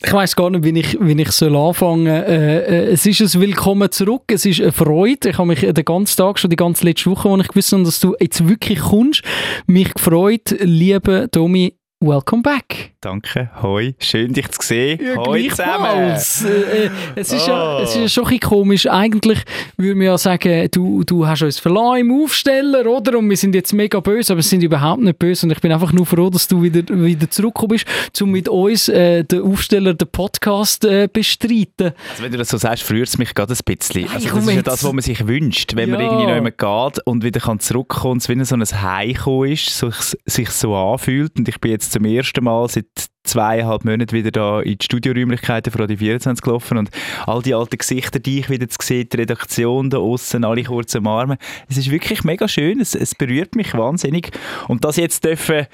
ich weiß gar nicht, wie ich, wie ich soll anfangen soll. Äh, äh, es ist ein Willkommen zurück, es ist eine Freude. Ich habe mich den ganzen Tag, schon die ganze letzte Woche, wo ich gewusst habe, dass du jetzt wirklich kommst, mich gefreut. Liebe Domi, welcome back. Danke, hoi, schön dich zu sehen. Ja, hoi zusammen. Äh, äh, es, ist ja, es ist ja schon ein bisschen komisch. Eigentlich würde man ja sagen, du, du hast uns verloren im Aufsteller, oder? Und wir sind jetzt mega böse, aber wir sind überhaupt nicht böse. Und ich bin einfach nur froh, dass du wieder, wieder zurückgekommen bist, um mit uns äh, den Aufsteller, den Podcast äh, bestreiten. Also wenn du das so sagst, freut es mich gerade ein bisschen. Nein, also das ist ja das, was man sich wünscht. Wenn man Ja. irgendwie noch einmal geht und wieder kann zurückkommen und es wie so ein Heimkommen ist, so, sich so anfühlt. Und ich bin jetzt zum ersten Mal seit zweieinhalb Monaten wieder da in die Studioräumlichkeiten von Radio 24 gelaufen und all die alten Gesichter, die ich wieder zu sehen, die Redaktion da außen, alle kurz umarmen. Es ist wirklich mega schön, es, es berührt mich wahnsinnig. Und das jetzt dürfen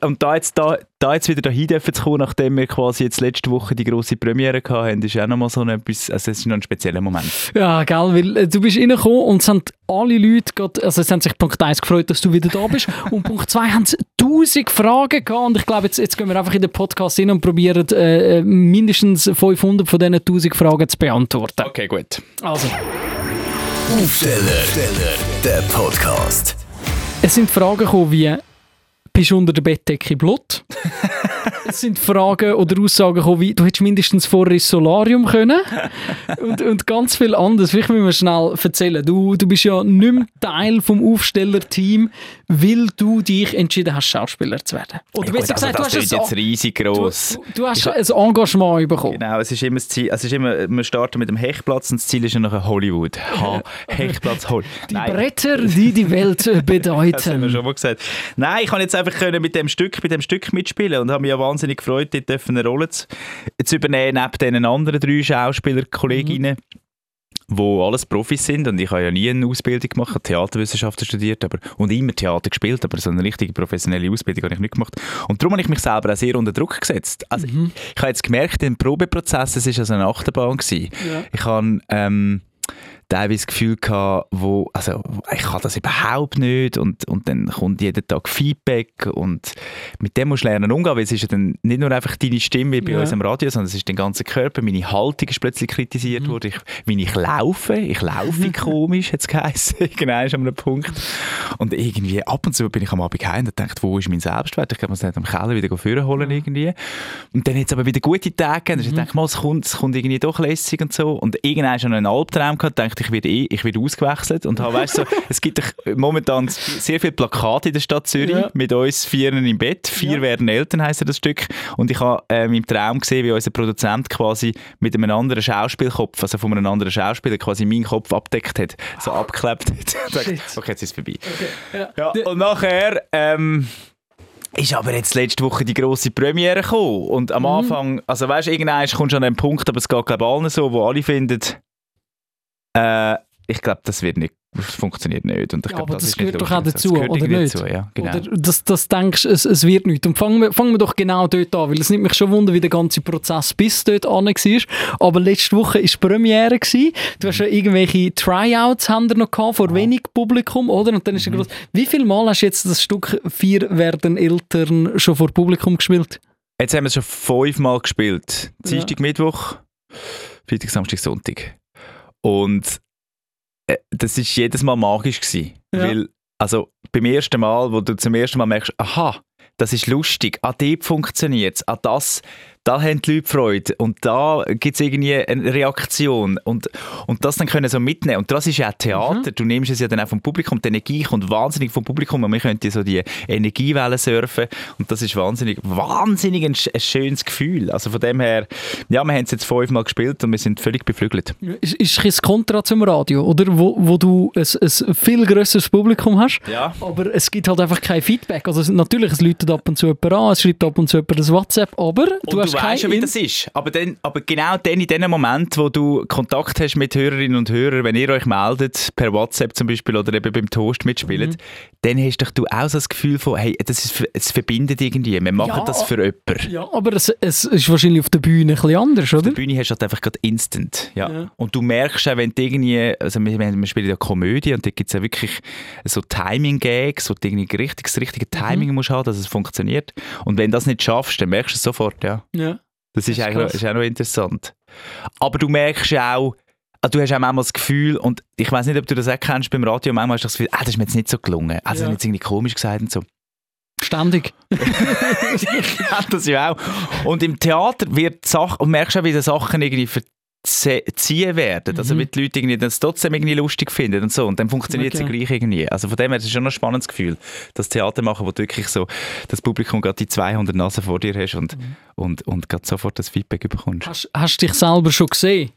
und da jetzt, da, da jetzt wieder dahin dürfen zu kommen, nachdem wir quasi jetzt letzte Woche die grosse Premiere hatten, ist auch nochmal so ein etwas, also es ist noch ein spezieller Moment. Ja, gell, weil äh, du bist reingekommen und es haben alle Leute, grad, also es haben sich Punkt 1 gefreut, dass du wieder da bist und Punkt 2 haben sie tausend Fragen gehabt und ich glaube, jetzt, jetzt gehen wir einfach in den Podcast hin und probieren äh, äh, mindestens 500 von diesen 1000 Fragen zu beantworten. Okay, gut. Also, Aufsteller, der Podcast. es sind Fragen gekommen wie, bist unter der Bettdecke Blut? es sind Fragen oder Aussagen gekommen wie, du hättest mindestens vorher ins Solarium können. und, und ganz viel anderes. Vielleicht müssen wir schnell erzählen. Du, du bist ja nicht mehr Teil vom Aufstellerteam, weil du dich entschieden hast, Schauspieler zu werden. Oder Ja, gut, also gesagt, du das hast, jetzt ein, riesig gross. du, du hast ein Engagement bekommen. Genau, es ist immer das Ziel, es ist immer, wir starten mit dem Hechtplatz und das Ziel ist ja nachher Hollywood. Ha, Hechtplatz Hollywood. Die Bretter, die die Welt äh, Das haben wir bedeuten. schon mal gesagt. Nein, ich kann jetzt einfach können mit dem Stück, mit dem Stück mitspielen und habe mich ja wahnsinnig gefreut, dort dürfen eine Rolle zu, zu übernehmen, neben den anderen drei Schauspielerkolleginnen. wo alles Profis sind und ich habe ja nie eine Ausbildung gemacht, Theaterwissenschaften studiert aber, und immer Theater gespielt, aber so eine richtige professionelle Ausbildung habe ich nicht gemacht. Und darum habe ich mich selber auch sehr unter Druck gesetzt. Also ich habe jetzt gemerkt, im Probeprozess, es war also eine Achterbahn. Gewesen. Ich habe ähm, teilweise das Gefühl gehabt, wo, also ich kann das überhaupt nicht und, und dann kommt jeden Tag Feedback und mit dem musst du lernen umgehen, weil es ist ja dann nicht nur einfach deine Stimme wie bei Ja. uns am Radio, sondern es ist dein ganzer Körper, meine Haltung ist plötzlich kritisiert worden, ich, wie ich laufe, ich laufe komisch, hat es geheißen, genau ist an einem Punkt. Und irgendwie ab und zu bin ich am Abend heim und dachte, wo ist mein Selbstwert, ich kann mir nicht am Keller wieder vorholen holen irgendwie. Und dann hat es aber wieder gute Tage gegeben, und ich dachte mal, es kommt, es kommt irgendwie doch lässig und so. Und irgendwann schon einen Albtraum gehabt, dachte ich werde eh, ich werde ausgewechselt und habe, weißt so, es gibt momentan sehr viele Plakate in der Stadt Zürich Ja. mit uns Vieren im Bett, vier Ja. werden Eltern heisst das Stück und ich habe ähm, im Traum gesehen, wie unser Produzent quasi mit einem anderen Schauspielkopf, also von einem anderen Schauspieler quasi meinen Kopf abdeckt hat, so abgeklebt hat. Okay, jetzt ist es vorbei. Ja. Ja, und nachher ähm, ist aber jetzt letzte Woche die grosse Premiere gekommen. Und am Anfang, also weißt du, irgendwann kommst du an einen Punkt, aber es geht glaube ich allen so, wo alle finden, äh, ich glaube, das wird nicht, das funktioniert nicht. Und ich Ja, glaub, aber das ist gehört doch auch. Das dazu, gehört oder nicht? Dazu, ja, genau. Oder das, das denkst es, es wird nicht. Und fangen wir, fangen wir doch genau dort an, weil es nimmt mich schon wunder, wie der ganze Prozess bis dort an war. Aber letzte Woche war die Premiere. Gewesen. Du hast ja irgendwelche Tryouts haben noch gehabt, vor wenig Publikum, oder? Und dann ist Mhm. ja groß. Wie viel Mal hast du jetzt das Stück «Vier werden Eltern» schon vor Publikum gespielt? Jetzt haben wir es schon fünfmal gespielt. Ja. Dienstag, Mittwoch, Freitag, Samstag, Sonntag. Und äh, das ist jedes Mal magisch gewesen. Ja. Weil, also beim ersten Mal, wo du zum ersten Mal merkst, aha, das ist lustig, an dort funktioniert es, an das, da haben die Leute Freude und da gibt es irgendwie eine Reaktion und, und das dann können so mitnehmen. Und das ist ja Theater, Mhm. du nimmst es ja dann auch vom Publikum, die Energie kommt wahnsinnig vom Publikum und wir können so die Energiewellen surfen und das ist wahnsinnig, wahnsinnig ein, ein schönes Gefühl. Also von dem her, ja, wir haben es jetzt fünfmal gespielt und wir sind völlig beflügelt. Ist, ist ein Kontra zum Radio, oder? Wo, wo du ein, ein viel grösseres Publikum hast, Ja. aber es gibt halt einfach kein Feedback. Also natürlich, es läutet ab und zu jemand an, es schreibt ab und zu jemand ein WhatsApp, aber Und du hast du weißt ja, wie das ist. Aber, dann, aber genau dann, in dem Moment, wo du Kontakt hast mit Hörerinnen und Hörern, wenn ihr euch meldet, per WhatsApp zum Beispiel oder eben beim Toast mitspielt, Mhm. dann hast doch du auch so das Gefühl von, hey, das ist, es verbindet irgendwie, wir machen Ja, das für jemanden. Ja, aber es, es ist wahrscheinlich auf der Bühne ein bisschen anders, Auf oder? der Bühne hast du halt einfach gerade instant. Ja. Ja. Und du merkst auch, wenn du irgendwie, also wir, wir wir spielen ja Komödie und da gibt es ja wirklich so Timing-Gags, wo du irgendwie richtig, das richtige Timing Mhm. musst haben, dass es funktioniert. Und wenn du das nicht schaffst, dann merkst du es sofort, ja. Ja. Das ist, Das ist eigentlich noch, ist auch noch interessant. Aber du merkst ja auch, ah, du hast auch manchmal das Gefühl, und ich weiß nicht, ob du das auch kennst beim Radio, manchmal hast du das Gefühl, ah, das ist mir jetzt nicht so gelungen. Also, Ja. jetzt irgendwie komisch gesagt und so. Ständig. ich kenne das ja auch. Und im Theater wird die Sache, und merkst auch, wie die Sachen irgendwie verziehen werden. Also, Mhm. wie die Leute irgendwie das trotzdem irgendwie lustig finden und so. Und dann funktioniert es Okay. gleich irgendwie. Also, von dem her ist es schon ein spannendes Gefühl, das Theater machen, wo du wirklich so das Publikum gerade die 200 Nasen vor dir hast und, Mhm. und, und gerade sofort das Feedback bekommst. Hast, hast du dich selber schon gesehen?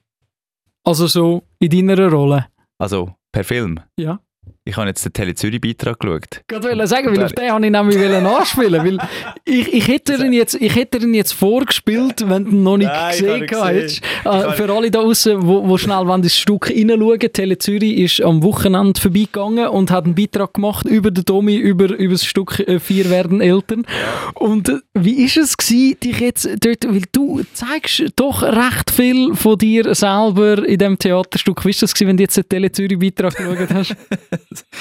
Also so in deiner Rolle? Also, per Film. Ja. Ich habe jetzt den Tele Zürich Beitrag geschaut. Ich wollte sagen, weil auf den habe ich nämlich anspielen weil ich, ich, hätte ihn jetzt, ich hätte ihn jetzt vorgespielt, wenn du ihn noch nicht Nein, gesehen gesehen. Äh, für alle da draußen, wo, wo schnell wollen, ins Stück reinschauen Tele Zürich ist am Wochenende vorbeigegangen und hat einen Beitrag gemacht über den Domi, über, über das Stück äh, «Vier werden Eltern». Und äh, wie ist es gewesen, dich jetzt dort, weil du zeigst doch recht viel von dir selber in diesem Theaterstück. Wie ist das gewesen, wenn du jetzt den Tele Zürich Beitrag geschaut hast?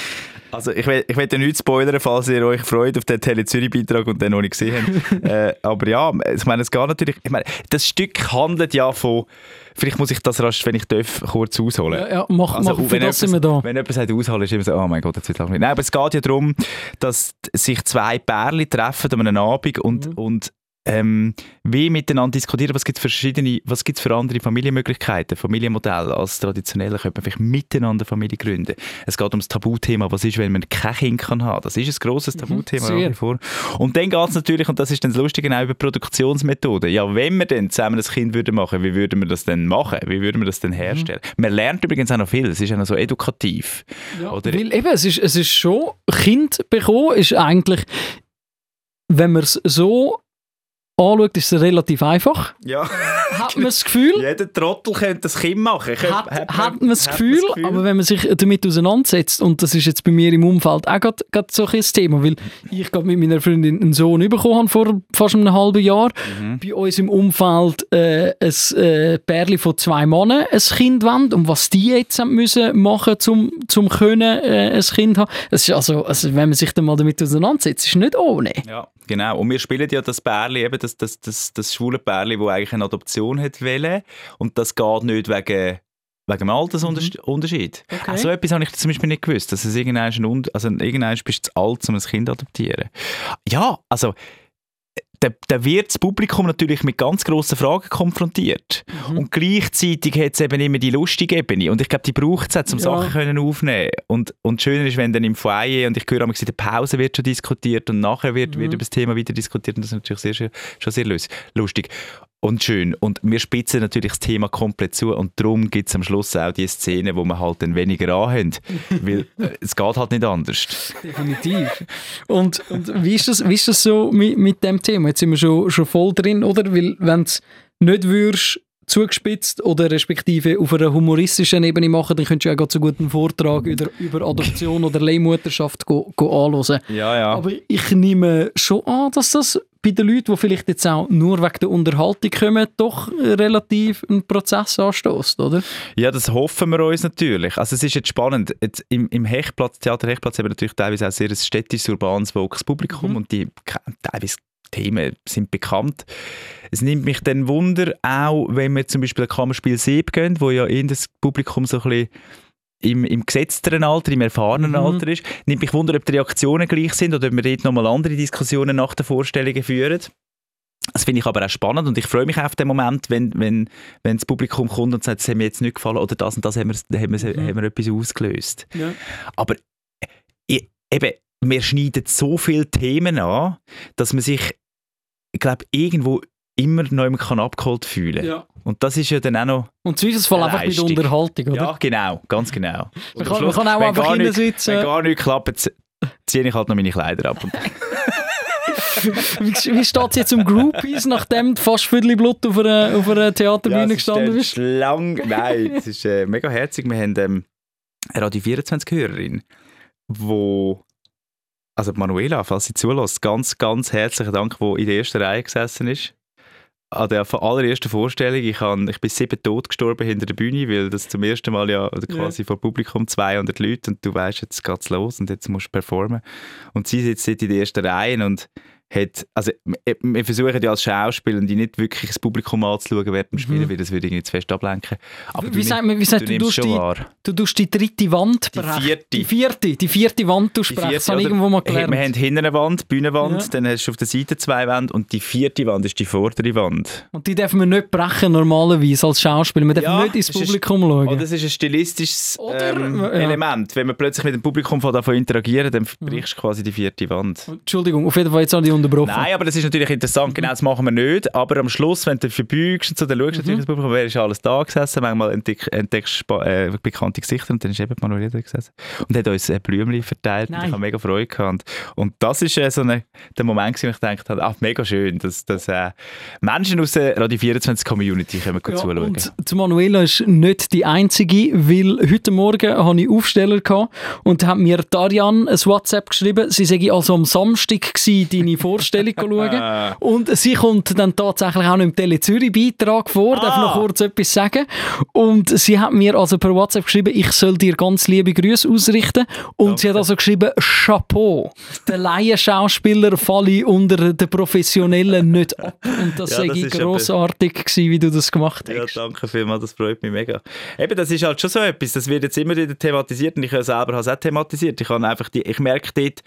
Also ich will, ich will ja nicht spoilern, falls ihr euch freut auf den Tele Zürich Beitrag und den noch nicht gesehen habt. äh, aber ja, ich meine, es geht natürlich, ich meine, das Stück handelt ja von, vielleicht muss ich das rasch, wenn ich darf, kurz ausholen. Ja, ja, mach, Also, mach, wenn das etwas- sind wir da. Wenn jemand sagt, ausholen, ist immer so, oh mein Gott, jetzt wird langweilig. Nein, aber es geht ja darum, dass sich zwei Pärchen treffen an einem Abend und, Mhm. und ähm, wie miteinander diskutieren, was gibt es verschiedene, was gibt's für andere Familienmöglichkeiten, Familienmodelle als traditionelle, könnte man vielleicht miteinander Familie gründen. Es geht um das Tabuthema, was ist, wenn man kein Kind kann haben. Das ist ein grosses Tabuthema Mhm, nach wie vor. Und dann geht es natürlich, und das ist dann das Lustige, auch über Produktionsmethoden. Ja, wenn wir dann zusammen ein Kind würden machen, wie würden wir das denn machen? Wie würden wir das denn herstellen? Man lernt übrigens auch noch viel, es ist auch noch so edukativ. Ja, Oder- weil eben, es ist, es ist schon, Kind bekommen ist eigentlich, wenn man es so anschaut, ist es relativ einfach. Ja. Hat man das Gefühl, Jeder Trottel könnte das Kind machen. Könnte- hat, hat hat man das hat Gefühl, aber wenn man sich damit auseinandersetzt, und das ist jetzt bei mir im Umfeld auch gerade so ein Thema, weil ich gerade mit meiner Freundin einen Sohn bekommen habe vor fast einem halben Jahr. Mhm. Bei uns im Umfeld äh, ein äh, Pärchen von zwei Männern ein Kind wollen und was die jetzt haben müssen machen zum zum können äh, ein Kind haben. Es ist also, also, wenn man sich dann mal damit auseinandersetzt, ist nicht ohne. Ja, genau. Und wir spielen ja das Bärli, eben das, das, das, das schwule Bärli, das eigentlich eine Adoption hat wollen. Und das geht nicht wegen, wegen dem Altersunterschied. Mhm. Okay. Also etwas habe ich zum Beispiel nicht gewusst, dass es irgendwann, ein also irgendwann bist du zu alt, um ein Kind zu adoptieren. Ja, also da, da wird das Publikum natürlich mit ganz grossen Fragen konfrontiert. Mhm. Und gleichzeitig hat es eben immer die lustige Ebene. Und ich glaube, die braucht es auch, um Ja. Sachen können aufnehmen Und, und schöner ist, wenn dann im Foyer, und ich höre manchmal in der Pause wird schon diskutiert und nachher wird, Mhm. wird über das Thema weiter diskutiert. Und das ist natürlich sehr, schon sehr lus- lustig und schön. Und wir spitzen natürlich das Thema komplett zu. Und darum gibt es am Schluss auch die Szene, wo wir halt dann weniger anhaben. weil es geht halt nicht anders. Definitiv. Und, und wie, ist das, wie ist das so mit, mit dem Thema? Jetzt sind wir schon, schon voll drin, oder? Weil wenn du nicht würdest, zugespitzt oder respektive auf einer humoristischen Ebene machen, dann könntest du ja gerade so gut einen Vortrag über, über Adoption oder Leihmutterschaft go, go anhören. Ja, ja. Aber ich nehme schon an, dass das bei den Leuten, die vielleicht jetzt auch nur wegen der Unterhaltung kommen, doch relativ einen Prozess anstößt, oder? Ja, das hoffen wir uns natürlich. Also es ist jetzt spannend. Jetzt im, Im Hechtplatz, Theater Hechtplatz haben wir natürlich teilweise auch sehr ein städtisches, urbanes, wokenes Publikum Mhm. und die teilweise Themen sind bekannt. Es nimmt mich dann Wunder, auch wenn wir zum Beispiel ein Kammerspiel Sieb gehen, wo ja eher das Publikum so ein bisschen im, im gesetzteren Alter, im erfahrenen Mhm. Alter ist, nimmt mich Wunder, ob die Reaktionen gleich sind oder ob wir dort nochmal andere Diskussionen nach den Vorstellungen führen. Das finde ich aber auch spannend und ich freue mich auf den Moment, wenn, wenn, wenn das Publikum kommt und sagt, das hat mir jetzt nicht gefallen oder das und das haben wir, haben wir, Mhm. haben wir etwas ausgelöst. Ja. Aber äh, eben, wir schneiden so viele Themen an, dass man sich, ich glaube, irgendwo immer noch immer kann abgeholt fühlen ja. Und das ist ja dann auch noch... Und Zweifelsfall einfach mit. Unterhaltung, oder? Ja, genau, ganz genau. Man kann, man Schluss, kann auch einfach hinsitzen. Wenn gar nichts klappt, ziehe ich halt noch meine Kleider ab. Wie, wie steht es jetzt um Groupies, nachdem du fast Viertel Blut auf einer, auf einer Theaterbühne ist gestanden bist? Schlang, nein, es ist äh, mega herzig. Wir haben ähm, eine Radio 24-Hörerin, wo also Manuela, falls sie zulässt, ganz, ganz herzlichen Dank, die in der ersten Reihe gesessen ist. An der allerersten Vorstellung, ich, han, ich bin sieben tot gestorben hinter der Bühne, weil das zum ersten Mal ja oder quasi vor Publikum 200 Leute und du weißt, jetzt geht's los und jetzt musst du performen. Und sie sitzt in der ersten Reihe und hat, also wir- wir versuchen ja als Schauspieler die nicht wirklich das Publikum anzuschauen während dem Spielen, Mhm. weil das würde irgendwie zu fest ablenken. Aber Wie sagt man, wie sagt du du, die, wahr. du tust die dritte Wand Die brechen. vierte. Die vierte, die vierte Wand du Die vierte, Das habe ich irgendwo mal gelernt. Wir haben hinten eine Wand, Bühnenwand, Ja. dann hast du auf der Seite zwei Wände und die vierte Wand ist die vordere Wand. Und die dürfen wir nicht brechen normalerweise als Schauspieler. Wir dürfen Ja, nicht ins Publikum schauen. Oder das ist ein stilistisches Oder- ähm, ja. Element. Wenn man plötzlich mit dem Publikum von davon interagieren, dann Mhm. brichst du quasi die vierte Wand. Entschuldigung, auf jeden Fall jetzt habe ich unterbrochen. Nein, aber das ist natürlich interessant. Genau das machen wir nicht. Aber am Schluss, wenn du verbeugst und so, dann schaust du Mhm. natürlich ins Publikum, wer ist alles da gesessen. Manchmal entdeck, entdeckst du äh, bekannte Gesichter und dann ist eben die Manuela da gesessen. Und hat uns äh, Blümchen verteilt. Und Nein. ich habe mega Freude gehabt. Und, und das ist äh, so eine, der Moment, wo ich gedacht habe, ach, mega schön, dass, dass äh, Menschen aus der Radio 24 Community können gut Ja, zuschauen. und die Manuela ist nicht die einzige, weil heute Morgen hatte ich Aufsteller gehabt und hat mir Darian ein WhatsApp geschrieben, sie sei also am Samstag gewesen, deine Vorstellung schauen. Und sie kommt dann tatsächlich auch noch im Tele Zürich Beitrag vor, darf Ah. noch kurz etwas sagen. Und sie hat mir also per WhatsApp geschrieben, ich soll dir ganz liebe Grüße ausrichten. Und sie hat also geschrieben, Chapeau. Der Laienschauspieler falle unter den Professionellen nicht ab. Und das Ja, sei das grossartig gewesen, wie du das gemacht Ja, hast. danke vielmals, das freut mich mega. Eben, das ist halt schon so etwas, das wird jetzt immer wieder thematisiert und ich selber habe es auch thematisiert. Ich, habe einfach die, ich merke dort,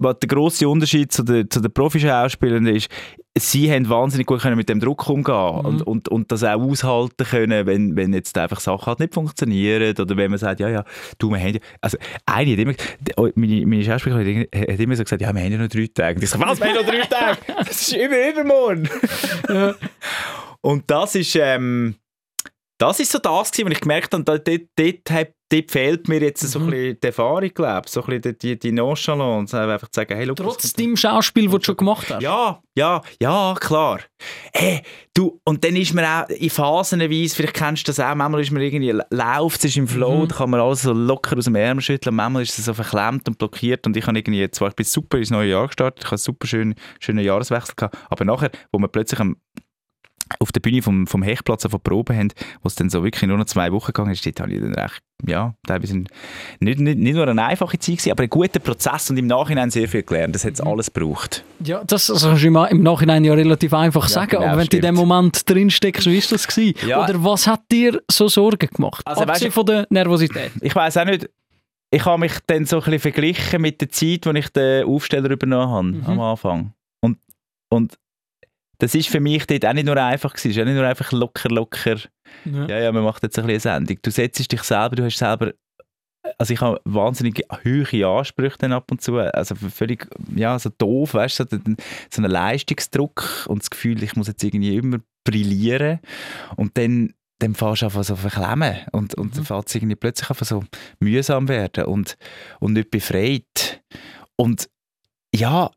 was der grosse Unterschied zu den, zu den Profischauspielern ist, sie haben wahnsinnig gut können mit dem Druck umgehen Mhm. und, und, und das auch aushalten können, wenn, wenn jetzt einfach Sachen halt nicht funktionieren oder wenn man sagt, ja, ja, du, wir haben ja, also eine hat immer, oh, meine, meine Schauspielerin hat immer so gesagt, ja, wir haben ja noch drei Tage. Und ich so, was, wir haben noch drei Tage? Das ist über, übermorgen. Und das ist, ähm, das ist so das was ich gemerkt habe, dort, dort, dort, fehlt mir jetzt so ein Mhm. bisschen die Erfahrung, glaube ich, so ein bisschen die, die Nonchalance, einfach zu sagen, hey, look, das Trotz deinem Schauspiel, das du schon gemacht hast. ja, ja, ja, klar. Hey, du, und dann ist man auch in Phasenweise, vielleicht kennst du das auch, manchmal ist man irgendwie, läuft es ist im Flow, Mhm. da kann man alles so locker aus dem Ärmel schütteln, manchmal ist es so verklemmt und blockiert und ich habe irgendwie, zwar ich bin super ins neue Jahr gestartet, ich habe einen super schönen, schönen Jahreswechsel gehabt, aber nachher, wo wir plötzlich am auf der Bühne vom, vom Hechtplatz von Proben haben, wo es dann so wirklich nur noch zwei Wochen gegangen ist, dort habe ich dann recht, ja, teilweise nicht, nicht, nicht nur eine einfache Zeit gewesen, aber ein guter Prozess und im Nachhinein sehr viel gelernt. Das hat Mhm. es alles gebraucht. Ja, das kannst du im, Nachhinein ja relativ einfach sagen, genau, aber wenn du in dem stimmt. Moment drin steckst, wie ist das gewesen? Ja. Oder was hat dir so Sorgen gemacht? Also, Abgesehen weißt von der Nervosität. Ich weiß auch nicht, ich habe mich dann so ein bisschen verglichen mit der Zeit, wo ich den Aufsteller übernommen habe, Mhm. am Anfang. Und, und das ist für mich dort auch nicht nur einfach gewesen, es ist auch nicht nur einfach locker, locker, Ja. ja, ja, man macht jetzt ein bisschen eine Sendung. Du setzt dich selber, du hast selber, also ich habe wahnsinnig hohe Ansprüche dann ab und zu, also völlig, ja, so doof, weißt du, so, so einen Leistungsdruck und das Gefühl, ich muss jetzt irgendwie immer brillieren und dann dann fährst du einfach so verklemmen und, und dann fährt es irgendwie plötzlich einfach so mühsam werden und, und nicht befreit. Und ja,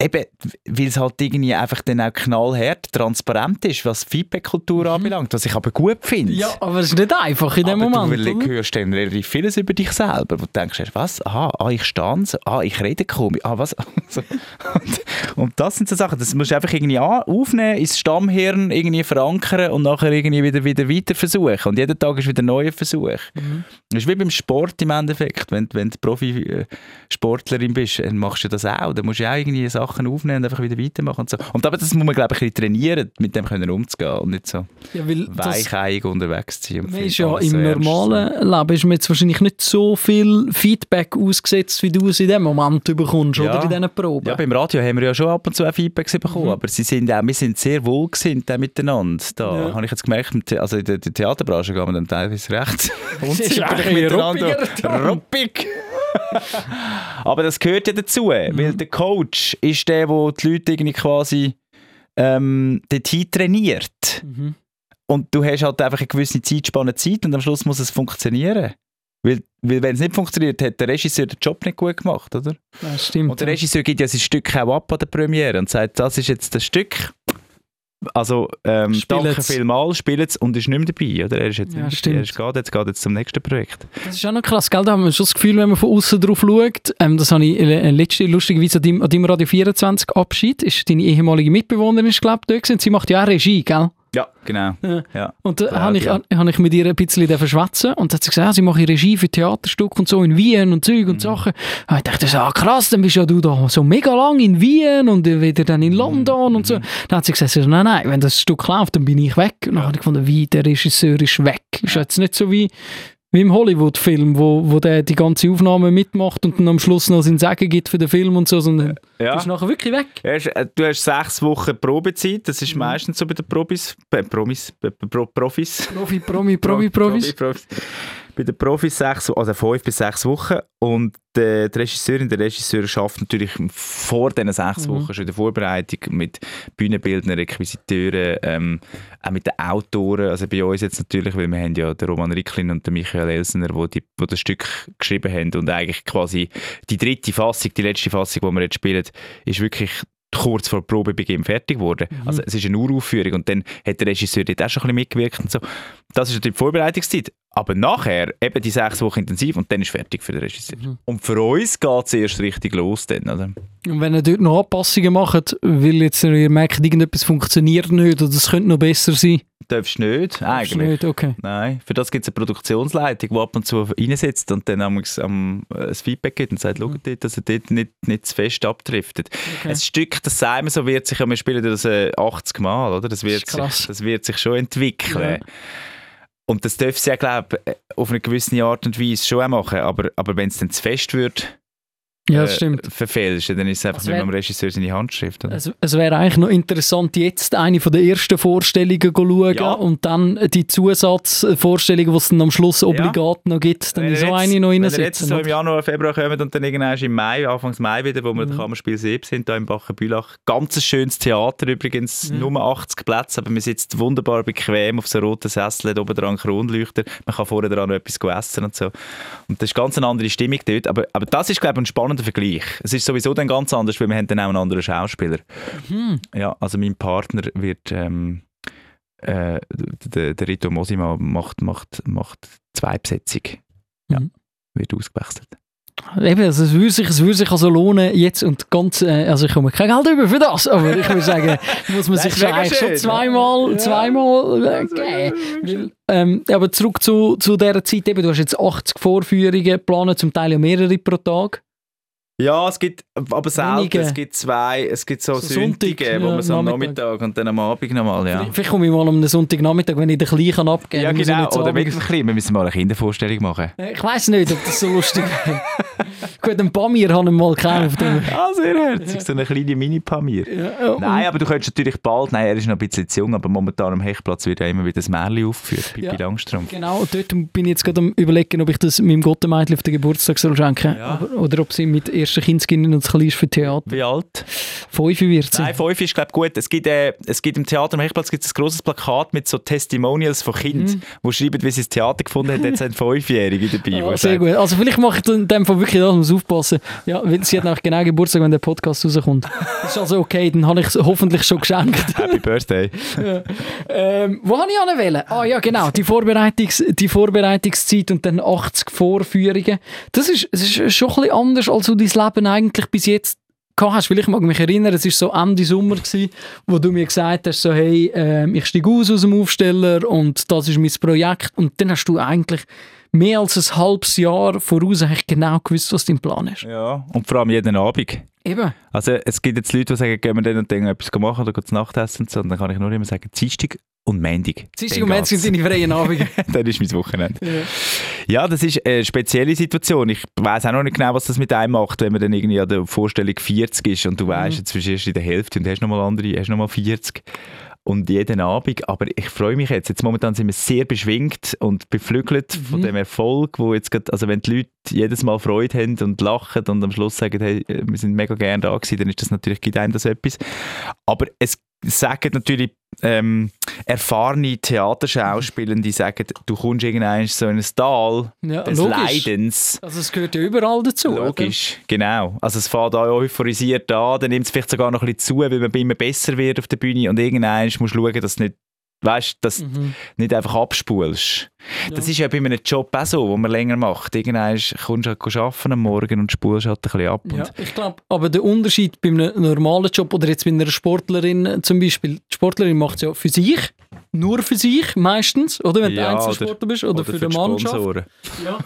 eben, weil es halt irgendwie einfach dann auch knallhart transparent ist, was Feedback-Kultur anbelangt, was ich aber gut finde. ja, aber es ist nicht einfach in dem aber Moment. du oder? hörst dann relativ vieles über dich selber, wo du denkst, was, aha, ah, ich stehe so, ah, ich rede komisch, ah, was, So. und, und das sind so Sachen, das musst du einfach irgendwie aufnehmen, ins Stammhirn irgendwie verankern und nachher irgendwie wieder, wieder weiter versuchen und jeden Tag ist wieder ein neuer Versuch. Mhm. Das ist wie beim Sport im Endeffekt, wenn, wenn du Profi-Sportlerin bist, dann machst du das auch, dann musst du auch irgendwie Sachen aufnehmen und einfach wieder weitermachen und so. Und aber das muss man, glaube ich, ein bisschen trainieren, mit dem können umzugehen und nicht so Ja, weicheiig unterwegs zu sein. man ist ja so im ernst. normalen Leben ist man jetzt wahrscheinlich nicht so viel Feedback ausgesetzt, wie du es in dem Moment bekommst, Ja. oder in diesen Proben. Ja, beim Radio haben wir ja schon ab und zu auch Feedbacks bekommen, Mhm. aber sie sind auch, wir sind sehr wohlgesinnt miteinander. Da Ja. habe ich jetzt gemerkt, also in der, Theaterbranche gehen wir dann teilweise recht bisschen miteinander. Ruppig. aber das gehört ja dazu, Mhm. weil der Coach ist der, der die Leute irgendwie quasi ähm, dorthin trainiert. Mhm. Und du hast halt einfach eine gewisse Zeitspanne Zeit und am Schluss muss es funktionieren. Weil, weil wenn es nicht funktioniert, hat der Regisseur den Job nicht gut gemacht, oder? Das stimmt. Und der Regisseur gibt ja sein Stück auch ab an der Premiere und sagt, das ist jetzt das Stück. Also, ähm, danke vielmals, spielt es und ist nicht mehr dabei. Oder? Er ist jetzt Ja, nicht dabei. Er ist geht jetzt, geht jetzt zum nächsten Projekt. Das ist auch noch krass, gell? Da haben wir schon das Gefühl, wenn man von außen drauf schaut, ähm, das habe ich äh, letzte, lustigerweise an deinem, an deinem Radio 24 Abschied, ist deine ehemalige Mitbewohnerin, ist, glaube ich, da gewesen. Sie macht ja auch Regie, gell? Ja, genau. Ja. Ja. Und da habe ich, hab ich mit ihr ein bisschen verschwätzen und dann hat sie gesagt, ja, sie mache Regie für Theaterstücke und so in Wien und Zeug und Mhm. Sachen. Und ich dachte so, ah, krass, dann bist ja du da so mega lang in Wien und wieder dann Mhm. in London und so. Dann hat sie gesagt, so, nein, nein, wenn das Stück läuft, dann bin ich weg. Und dann habe ich gefunden, wie, der Regisseur ist weg. Ist jetzt nicht so wie, wie im Hollywood-Film, wo, wo der die ganze Aufnahme mitmacht und dann am Schluss noch seinen Sagen gibt für den Film und so, sondern Ja. du bist nachher wirklich weg. Ja, äh, Du hast sechs Wochen Probezeit, das ist Mhm. meistens so bei den Probis, äh, Promis, äh, Pro, Profis. Profi, Promi, Promi, Profis. Profis. Bei den Profis sechs, also fünf bis sechs Wochen. Und der, die Regisseurin, der Regisseur schafft natürlich vor diesen sechs Mhm. Wochen schon in der Vorbereitung mit Bühnenbildnern, Requisiteuren, ähm, auch mit den Autoren. Also bei uns jetzt natürlich, weil wir haben ja den Roman Ricklin und den Michael Elsener, die, die, die das Stück geschrieben haben und eigentlich quasi die dritte Fassung, die letzte Fassung, die wir jetzt spielen, ist wirklich kurz vor Probebeginn fertig geworden. Mhm. Also es ist eine Uraufführung und dann hat der Regisseur dort auch schon ein bisschen mitgewirkt und so. Das ist natürlich die Vorbereitungszeit. Aber nachher eben die sechs Wochen intensiv und dann ist fertig für den Regisseur. Mhm. Und für uns geht es erst richtig los dann, oder? Und wenn ihr dort noch Anpassungen macht, weil jetzt ihr merkt, irgendetwas funktioniert nicht oder es könnte noch besser sein, Darfst du nicht, darfst eigentlich. nicht, okay. Nein, für das gibt es eine Produktionsleitung, die ab und zu reinsetzt und dann am, am, äh, das Feedback gibt und sagt, Mhm. dort, dass er dort nicht, nicht zu fest abdriftet. okay. Ein Stück, das sagen wir so, wird sich, ja, wir spielen das äh, 80 Mal, oder? Das wird, Das sich, das wird sich schon entwickeln. Ja. Und das dürfen sie ja, glaube ich, auf eine gewisse Art und Weise schon auch machen, aber, aber wenn es dann zu fest wird, Ja, das äh, stimmt. verfehlst, dann ist es einfach nicht mehr wär- am Regisseur seine Handschrift. Oder? Es, es wäre eigentlich noch interessant, jetzt eine von der ersten Vorstellungen zu schauen Ja. und dann die Zusatzvorstellungen, die es dann am Schluss obligat noch gibt, dann Wenn so jetzt- eine noch Wenn ihr jetzt reinsetzen. so im Januar, Februar kommt und dann irgendwann im Mai, Anfangs Mai wieder, wo wir Mhm. das Kammerspiel Seeb sind, da im Bachenbülach. Ganz ein schönes Theater übrigens, Ja. nur 80 Plätze, aber man sitzt wunderbar bequem auf so roten Sessel, hat oben dran Kronleuchter, man kann vorne dran noch etwas essen und so. Und das ist ganz eine andere Stimmung dort, aber, aber das ist, glaube ich, ein spannender Vergleich. Es ist sowieso dann ganz anders, weil wir haben dann auch einen anderen Schauspieler. Mhm. Ja, also mein Partner wird... Ähm, äh, der, der Rito Mosima macht, macht, macht zwei Besetzung. Ja, Mhm. wird ausgewechselt. Eben, also es würde sich, es würde sich also lohnen, jetzt und ganz, äh, also ich komme kein Geld über für das, aber ich würde sagen, muss man sich schon eigentlich schon schön. zweimal, Ja. zweimal äh, geben. Ähm, aber zurück zu, zu dieser Zeit, eben, du hast jetzt 80 Vorführungen geplant, zum Teil ja mehrere pro Tag. Ja, es gibt, aber selten. Wenige. Es gibt zwei, es gibt so, So Sonntage, Sonntag, wo ja, man so am Nachmittag. Und dann am Abend nochmal, ja. Vielleicht komme ich mal am Sonntagnachmittag, wenn ich den Kleinen abgeben Ja, kann. ich genau. Oder mit dem Kleinen. Wir müssen mal eine Kindervorstellung machen. Äh, Ich weiß nicht, ob das so lustig wäre. Gut, einen Pamir habe ich mal gekauft. Ah, sehr herzig. So eine kleine Mini-Pamir. Ja, und- Nein, aber du könntest natürlich bald, nein, er ist noch ein bisschen zu jung, aber momentan am Hechtplatz wird ja immer wieder das Märchen aufgeführt, Pippi Ja. Langstrumpf. Genau, und dort bin ich jetzt gerade am überlegen, ob ich das meinem Gottemeitl auf den Geburtstag soll schenken Ja. Aber, Oder ob sie mit ersten Kindskind und klein ist für Theater. Wie alt? Fünf wird sie. Nein, fünf ist, glaube ich, gut. Es gibt, äh, es gibt im Theater am Hechtplatz gibt es ein grosses Plakat mit so Testimonials von Kindern, die schreiben, wie sie das Theater gefunden haben. Jetzt sind Fünfjährige dabei. Die sehr gut. Also vielleicht mache ich dann Fall wirklich das, muss aufpassen. Ja, weil sie hat nämlich genau Geburtstag, wenn der Podcast rauskommt. Das ist also okay, dann habe ich es hoffentlich schon geschenkt. Happy Birthday. Ähm, wo habe ich anwählen? Ah ja, genau, die, Vorbereitungs die Vorbereitungszeit und dann 80 Vorführungen. Das ist, es ist schon ein bisschen anders, als du dein Leben eigentlich bis jetzt hast. Weil ich mag mich erinnern, es war so Ende Sommer, gewesen, wo du mir gesagt hast, so, hey, ähm, ich steige aus aus dem Aufsteller und das ist mein Projekt. Und dann hast du eigentlich mehr als ein halbes Jahr voraus eigentlich genau gewusst, was dein Plan ist. Ja, und vor allem jeden Abend. Eben. Also es gibt jetzt Leute, die sagen, gehen wir dann und dann etwas machen oder gehen zu Nachtessen und so. Und dann kann ich nur immer sagen, Dienstag und Montag. Dienstag und geht's. sind deine freien Abende. dann ist mein Wochenende. ja. Ja, das ist eine spezielle Situation. Ich weiß auch noch nicht genau, was das mit einem macht, wenn man dann irgendwie an der Vorstellung 40 ist und du Mhm. weißt, jetzt bist du erst in der Hälfte und hast nochmal andere, hast nochmal 40 und jeden Abend. Aber ich freue mich jetzt. Jetzt momentan sind wir sehr beschwingt und beflügelt von Mhm. dem Erfolg, wo jetzt grad, also wenn die Leute jedes Mal Freude haben und lachen und am Schluss sagen, hey, wir sind mega gerne da gewesen, dann ist das natürlich, gibt einem das etwas. Aber es sagen natürlich ähm, erfahrene Theaterschauspieler, die sagen, du kommst irgendwann so in ein Tal Ja, des logisch. Leidens. Also es gehört ja überall dazu. oder? Logisch, genau. Also es fährt auch euphorisiert an, dann nimmt es vielleicht sogar noch ein bisschen zu, weil man immer besser wird auf der Bühne und irgendwann musst du schauen, dass du nicht, weißt, dass du Mhm. nicht einfach abspulst. Das Ja. ist ja bei einem Job auch so, wo man länger macht. Irgendwann kommst du halt arbeiten am Morgen und spulst halt ein bisschen ab. Ja, ich glaube, aber der Unterschied bei einem normalen Job oder jetzt bei einer Sportlerin zum Beispiel, die Sportlerin macht es ja für sich nur für sich meistens, oder wenn Ja, du Einzelsportler bist oder, für, die Mannschaft. Sponsoren. Ja.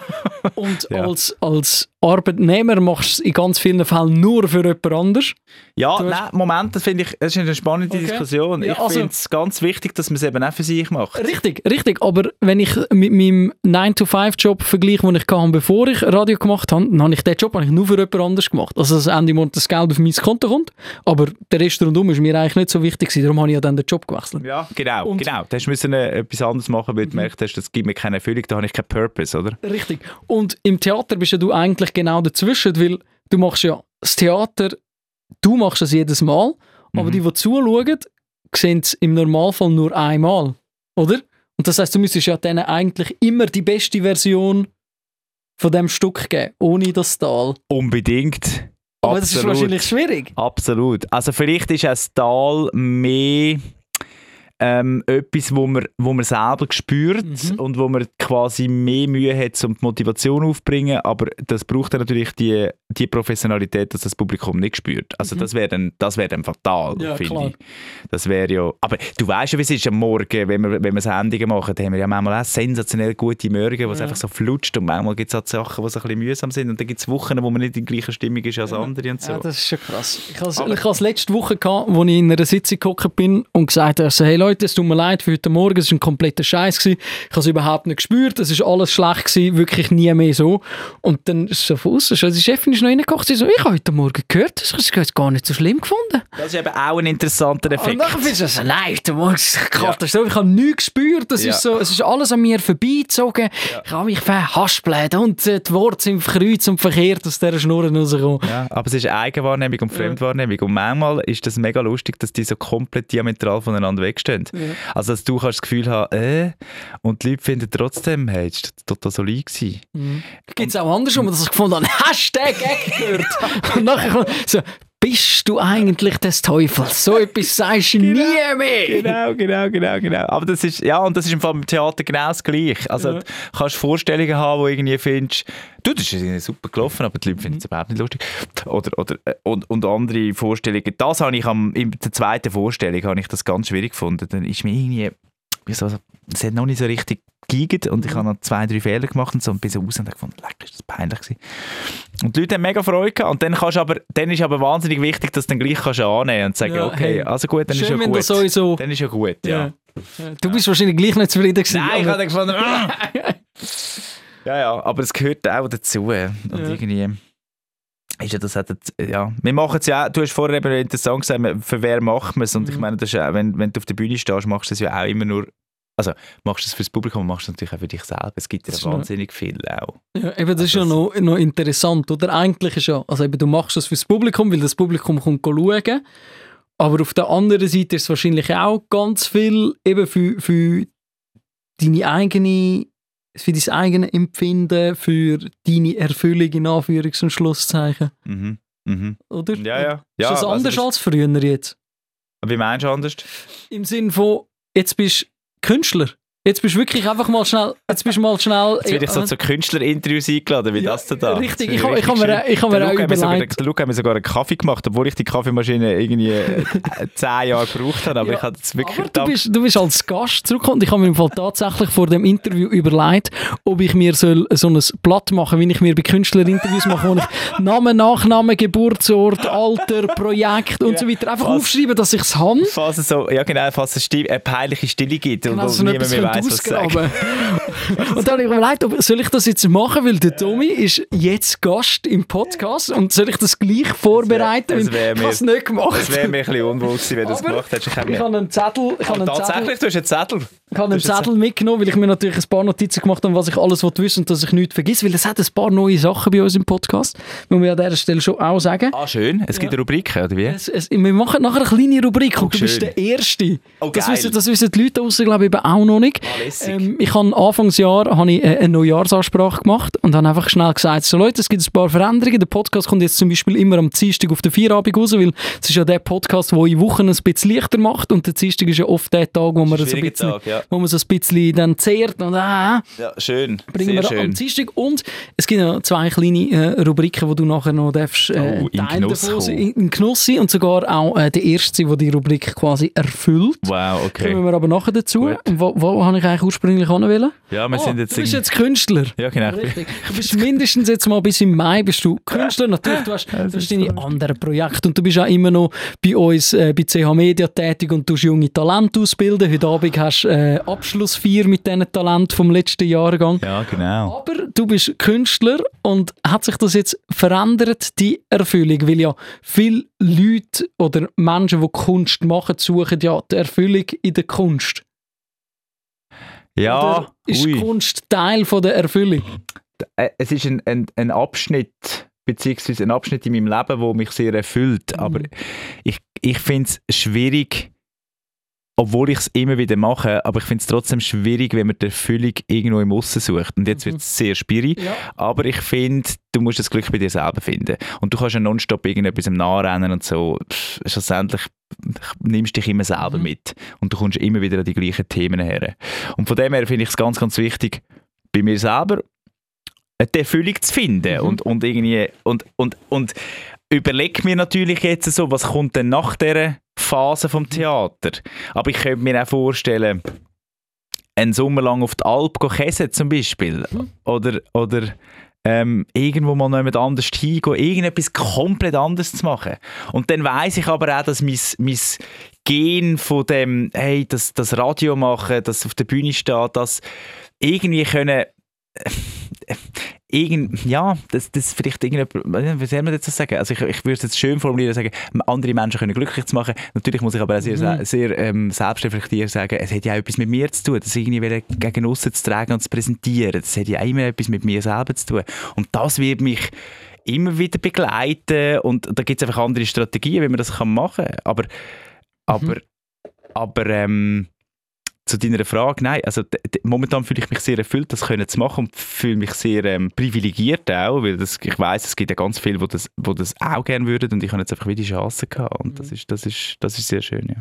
Und Ja. als, als Arbeitnehmer machst du es in ganz vielen Fällen nur für jemand anders. Ja, Du hast- nein, Moment, das finde ich, das ist eine spannende Okay. Diskussion. Ja, ich also- finde es ganz wichtig, dass man es eben auch für sich macht. Richtig, richtig. Aber wenn ich mit meinem 9-to-5-Job vergleiche, den ich hatte, bevor ich Radio gemacht habe, dann habe ich den Job eigentlich nur für jemand anders gemacht. Also, dass Ende Monat das Geld auf mein Konto kommt. Aber der Rest rundum ist mir eigentlich nicht so wichtig gewesen. Darum habe ich ja dann den Job gewechselt. Ja, genau, Und- genau. Du hast müssen äh, etwas anderes machen, weil du gemerkt hast, das gibt mir keine Erfüllung, da habe ich keinen Purpose, oder? Richtig. Und im Theater bist ja du eigentlich genau dazwischen, weil du machst ja das Theater, du machst es jedes Mal, aber Mhm. die, die zuschauen, sehen es im Normalfall nur einmal. Oder? Und das heißt, du müsstest ja denen eigentlich immer die beste Version von dem Stück geben, ohne das Tal. Unbedingt. Aber das ist Absolut. wahrscheinlich schwierig. Absolut. Also vielleicht ist ein Tal mehr ähm, etwas, wo man, wo man selber spürt Mhm. und wo man quasi mehr Mühe hat, um die Motivation aufzubringen, aber das braucht dann natürlich die, die Professionalität, dass das Publikum nicht spürt. Also Mhm. das wäre dann, das wär dann fatal, Ja, finde klar. ich. Das wäre ja... Aber du weißt ja, wie es ist am Morgen, wenn wir, wenn wir Sendungen machen, haben wir ja manchmal auch sensationell gute Morgen, wo es Ja. einfach so flutscht und manchmal gibt es auch Sachen, die so ein bisschen mühsam sind und dann gibt es Wochen, wo man nicht in gleicher Stimmung ist als andere und so. Ja, das ist schon krass. Ich habe Aber- es letzte Woche gehabt, wo ich in einer Sitzung gehockt bin und gesagt habe, so, hey Leute, es tut mir leid für heute Morgen, es war ein kompletter Scheiß gewesen. Ich habe es überhaupt nicht gespürt, es ist alles schlecht gewesen, wirklich nie mehr so. Und dann ist es so von außen, schon, die Chefin ist noch reingekocht, sie so, ich habe heute Morgen gehört, das ist jetzt gar nicht so schlimm gefunden. Das ist eben auch ein interessanter Und Effekt. dann findest du so, nein, heute Morgen ist es Katastrophe, ich habe nichts gespürt, das Ja. ist so, es ist alles an mir vorbeigezogen, ich habe mich verhaspelt und äh, die Worte sind kreuz und verkehrt aus dieser Schnur rausgekommen. Ja, aber es ist Eigenwahrnehmung und Fremdwahrnehmung. Und manchmal ist das mega lustig, dass die so komplett diametral voneinander wegstehen. Also, dass du kannst das Gefühl haben, äh, und die Leute finden trotzdem, hey, das war total solid. gewesen. Gibt es auch andersrum, dass ich gefunden habe, Hashtag Gehört. Und nachher kommt so, bist du eigentlich des Teufels? So etwas sagst du nie mehr. Genau, genau, genau, genau. Aber das ist, ja, und das ist im Fall im Theater genau das Gleiche. Also, Ja. du kannst Vorstellungen haben, wo irgendwie findest, du, das ist super gelaufen, aber die Leute finden es überhaupt nicht lustig. Oder, oder, äh, und, und andere Vorstellungen. Das habe ich am, in der zweiten Vorstellung habe ich das ganz schwierig gefunden. Dann ist mir irgendwie, wieso, es hat noch nicht so richtig geigert und ich habe noch zwei, drei Fehler gemacht und so bin so raus und habe gefunden, leck, ist das peinlich gewesen. Und die Leute haben mega Freude gehabt. Und dann, kannst aber, dann ist aber wahnsinnig wichtig, dass du dann gleich kannst annehmen und sagen, Ja, okay, hey, also gut, dann ist Schön, ja wenn gut. sowieso... Dann ist ja gut, ja. Ja. Ja. Du bist wahrscheinlich gleich nicht zufrieden gewesen. Nein, ich habe gefunden, ah. ja, ja, aber es gehört auch dazu. Und Ja. irgendwie ist ja das jetzt- ja. Wir machen es ja auch, du hast vorher eben interessant gesagt, für wer macht man es? Und ich Mhm. meine, das ist wenn, wenn du auf der Bühne stehst, machst du es ja auch immer nur, also machst du es fürs Publikum, machst du es natürlich auch für dich selber. Es gibt Das ja ist noch- wahnsinnig viel auch. Ja, eben, das ist ja Also noch, noch interessant, oder? Eigentlich ist ja, also eben, du machst das fürs Publikum, weil das Publikum kommt schauen. Aber auf der anderen Seite ist es wahrscheinlich auch ganz viel eben für, für deine eigene, für dein eigene Empfinden, für deine Erfüllung in Anführungs- und Schlusszeichen, Mhm. Mhm. oder? Ja, ja. Ist ja das also anders das- als früher jetzt? Wie meinst du anders? Im Sinn von, jetzt bist du Künstler. Jetzt bist du wirklich einfach mal schnell, jetzt bist du mal schnell... Jetzt werde ich so zu Künstlerinterviews eingeladen, wie Ja, das da. richtig. Ich hab- ich hab mir richtig ich hab mir auch sogar- überlegt- Der Luke hat mir sogar einen Kaffee gemacht, obwohl ich die Kaffeemaschine irgendwie äh, zehn Jahre gebraucht habe, aber Ja, ich habe jetzt wirklich Aber du gedacht, bist, du bist als Gast zurückgekommen und ich habe mir im Fall tatsächlich vor dem Interview überlegt, ob ich mir soll so ein Blatt machen wie ich mir bei Künstlerinterviews mache, wo ich Name, Nachname, Geburtsort, Alter, Projekt und so weiter einfach Was? aufschreibe, dass ich es habe. falls es so, ja genau, falls es still, eine peinliche Stille gibt und Genau, dass so niemand mehr sagen. ausgraben. und dann habe ich mir überlegt, ob, soll ich das jetzt machen, weil der Tommy ist jetzt Gast im Podcast und soll ich das gleich vorbereiten? das weil wär ich habe es nicht gemacht. Es wäre mir ein bisschen unwohl gewesen, wenn du es gemacht hättest. Ich ich habe einen Zettel, ich habe tatsächlich, du hast einen Zettel. Ich habe einen Zettel mitgenommen, weil ich mir natürlich ein paar Notizen gemacht habe, was ich alles wissen und dass ich nichts vergesse, weil es hat ein paar neue Sachen bei uns im Podcast, muss man an dieser Stelle schon auch sagen. Ah, schön. Es gibt Rubriken, oder wie? Es, es, wir machen nachher eine kleine Rubrik und du bist schön. der Erste. Oh, das, wissen, das wissen die Leute außen glaube ich eben auch noch nicht. Ah. Ähm, ich habe Anfang Anfangsjahr habe ich äh, eine Neujahrsansprache gemacht und habe einfach schnell gesagt, so Leute, es gibt ein paar Veränderungen. Der Podcast kommt jetzt zum Beispiel immer am Dienstag auf der Vierabend raus, weil es ist ja der Podcast, der in Wochen ein bisschen leichter macht und der Dienstag ist ja oft der Tag, wo man, so ein, bisschen, Tag, ja. wo man so ein bisschen dann zehrt und ah, ja, schön. bringen Sehr wir schön. am Dienstag. Und es gibt noch zwei kleine äh, Rubriken, die du nachher noch darfst, äh, Oh, in Genuss davon kommen. in, in Genuss sein und sogar auch äh, der Erste der die Rubrik quasi erfüllt. Wow, Kommen okay. wir aber nachher dazu. Gut. Wo, wo habe ich eigentlich ursprünglich hinwollen? Ja, wir Oh, sind jetzt... du bist jetzt Künstler. ja, genau. ich bin- Richtig. Du bist mindestens jetzt mal bis im Mai bist du Künstler. Natürlich, du hast, du hast deine anderen Projekte und du bist auch immer noch bei uns äh, bei CH Media tätig und du junge Talente ausbilden. Heute Abend hast du äh, Abschlussfeier mit diesen Talenten vom letzten Jahrgang. Ja, genau. Aber du bist Künstler und hat sich das jetzt verändert, die Erfüllung? Weil ja viele Leute oder Menschen, die Kunst machen, suchen ja die Erfüllung in der Kunst. Ja, Oder ist ui. Kunst Teil von der Erfüllung? Äh, es ist ein, ein, ein Abschnitt, beziehungsweise ein Abschnitt in meinem Leben, der mich sehr erfüllt. Aber ich, ich finde es schwierig, obwohl ich es immer wieder mache, aber ich finde es trotzdem schwierig, wenn man die Erfüllung irgendwo im Aussen sucht. Und jetzt Mhm. wird es sehr schwierig. Ja. Aber ich finde, du musst das Glück bei dir selber finden. Und du kannst ja nonstop irgendetwas im Nachrennen und so. Pff, Schlussendlich nimmst dich immer selber Mhm. mit. Und du kommst immer wieder an die gleichen Themen her. Und von dem her finde ich es ganz, ganz wichtig, bei mir selber die Erfüllung zu finden. Mhm. Und, und irgendwie, und, und, und überleg mir natürlich jetzt so, was kommt denn nach dieser Phase vom Theater? Aber ich könnte mir auch vorstellen, einen Sommer lang auf die Alp käsen zum Beispiel. Mhm. Oder, oder ähm, irgendwo mal jemand anders hingehen, irgendetwas komplett anderes zu machen. Und dann weiß ich aber auch, dass mein, mein Gen von dem, hey, das, das Radio machen, das auf der Bühne stehen, das irgendwie können irgend, ja, das, das vielleicht irgendjemand, wie soll man das sagen? Also ich, ich würde es jetzt schön formulieren, sagen, andere Menschen können glücklich zu machen. Natürlich muss ich aber auch sehr, Mhm. sehr ähm, selbstreflektiert sagen, es hat ja auch etwas mit mir zu tun, das irgendwie gegen aussen zu tragen und zu präsentieren. Das hat ja auch immer etwas mit mir selber zu tun. Und das wird mich immer wieder begleiten und da gibt es einfach andere Strategien, wie man das kann machen kann. Aber, aber, aber ähm, zu deiner Frage, nein, also momentan fühle ich mich sehr erfüllt, das können zu machen und fühle mich sehr ähm, privilegiert auch, weil das, ich weiß, es gibt ja ganz viele, die das, wo das auch gerne würden und ich habe jetzt einfach wieder die Chance gehabt und das ist, das ist, das ist sehr schön, ja.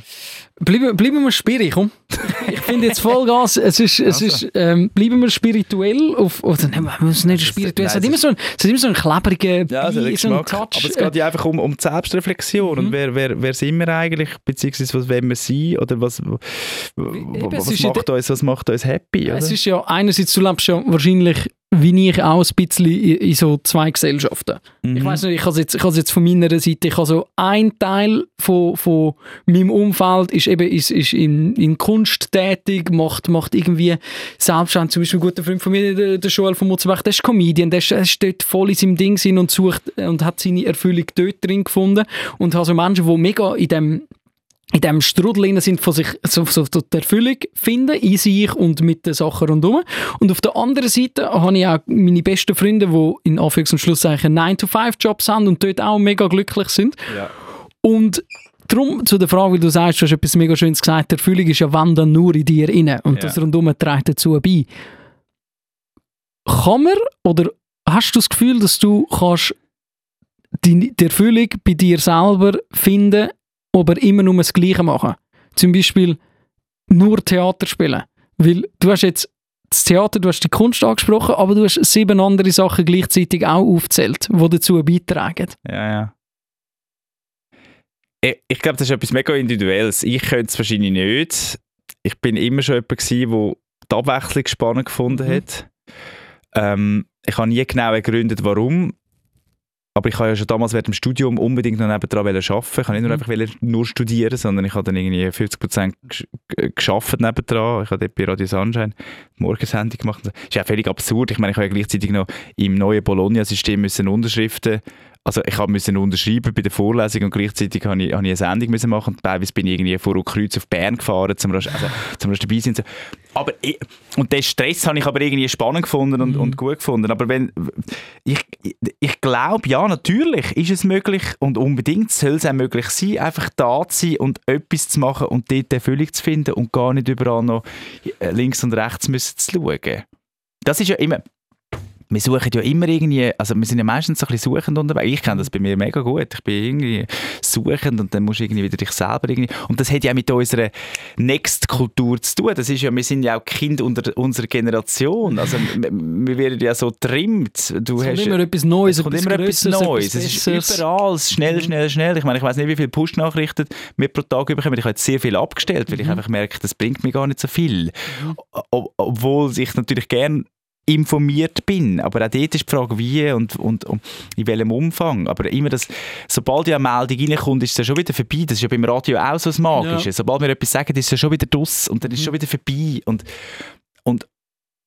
Bleiben, bleiben wir spirituell, komm. Ich finde jetzt Vollgas, es ist, es Also. ist ähm, bleiben wir spirituell, auf, oder nein, wir müssen nicht spirituell, es hat immer so einen, es hat immer so einen klebrigen Ja, also so einen Geschmack. Touch. Aber es geht ja einfach um, um die Selbstreflexion Mhm. und wer, wer, wer sind wir eigentlich, beziehungsweise was wollen wir sein oder was, Es was, macht uns, was macht uns happy, oder? Es ist ja einerseits, du lebst ja wahrscheinlich wie ich auch ein bisschen in, in so zwei Gesellschaften. Ich Mhm. weiß nicht, ich habe jetzt, ich jetzt von meiner Seite, ich habe so ein Teil von, von meinem Umfeld ist eben ist, ist in, in Kunst tätig, macht, macht irgendwie selbstständig, zum Beispiel ein guter Freund von mir, der, der Joel von Mutzenbach, der ist Comedian, der ist, der ist dort voll in seinem Ding und sucht und hat seine Erfüllung dort drin gefunden und habe so Menschen, die mega in dem in diesem Strudel sind, von sich so, so, so die Erfüllung finden, in sich und mit den Sachen rundherum. Und auf der anderen Seite habe ich auch meine besten Freunde, die in Anführungs- und Schlusszeichen 9-to-5-Jobs haben und dort auch mega glücklich sind. Ja. Und darum zu der Frage, wie du sagst, du hast etwas mega Schönes gesagt, die Erfüllung ist ja wenn dann nur in dir inne und Ja. das rundherum trägt dazu bei. Kann man oder hast du das Gefühl, dass du kannst die, die Erfüllung bei dir selber finden, aber immer nur das Gleiche machen? Zum Beispiel nur Theater spielen. Weil du hast jetzt das Theater, du hast die Kunst angesprochen, aber du hast sieben andere Sachen gleichzeitig auch aufgezählt, die dazu beitragen. Ja, ja. Ich, ich glaube, das ist etwas mega Individuelles. Ich könnte es wahrscheinlich nicht. Ich bin immer schon jemand gewesen, der die Abwechslung spannend gefunden Mhm. hat. Ähm, ich habe nie genau ergründet, warum. Aber ich habe ja schon damals während dem Studium unbedingt noch nebendran arbeiten. Ich habe nicht nur Mhm. einfach nur studieren, sondern ich habe dann irgendwie 50% gesch- g- geschafft nebendran. Ich habe dort bei Radio Sunshine Morgensendung gemacht. Das ist ja völlig absurd. Ich meine, ich habe ja gleichzeitig noch im neuen Bologna-System müssen Unterschriften also ich habe müssen unterschreiben bei der Vorlesung und gleichzeitig habe ich, habe ich eine Sendung müssen machen und teilweise bin ich irgendwie vor Kreuz auf Bern gefahren, zum also, zum dabei sein. So. Aber ich, und den Stress habe ich aber irgendwie spannend gefunden und, mhm. und gut gefunden. Aber wenn, ich, ich, ich glaube, ja, natürlich ist es möglich und unbedingt soll es auch möglich sein, einfach da zu sein und etwas zu machen und dort Erfüllung zu finden und gar nicht überall noch links und rechts müssen zu schauen. Das ist ja immer, wir suchen ja immer irgendwie, also wir sind ja meistens so ein bisschen suchend unterwegs. Ich kenne das bei mir mega gut. Ich bin irgendwie suchend und dann musst du irgendwie wieder dich selber irgendwie... Und das hat ja mit unserer Next-Kultur zu tun. Das ist ja, wir sind ja auch Kind unter unserer Generation. Also wir werden ja so trimmt. Du es kommt immer etwas Neues, es kommt immer etwas Neues. es ist überall schnell, mhm. schnell, schnell. Ich meine, ich weiß nicht, wie viele Push-Nachrichten wir pro Tag bekommen. Ich habe jetzt sehr viel abgestellt, weil ich mhm. einfach merke, das bringt mir gar nicht so viel. Mhm. Obwohl ich natürlich gerne informiert bin. Aber auch dort ist die Frage, wie und, und, und in welchem Umfang. Aber immer das, sobald ja eine Meldung reinkommt, ist es ja schon wieder vorbei. Das ist ja beim Radio auch so das Magische. Ja. Sobald wir etwas sagen, ist es ja schon wieder draus und dann ist es mhm. schon wieder vorbei. Und, und,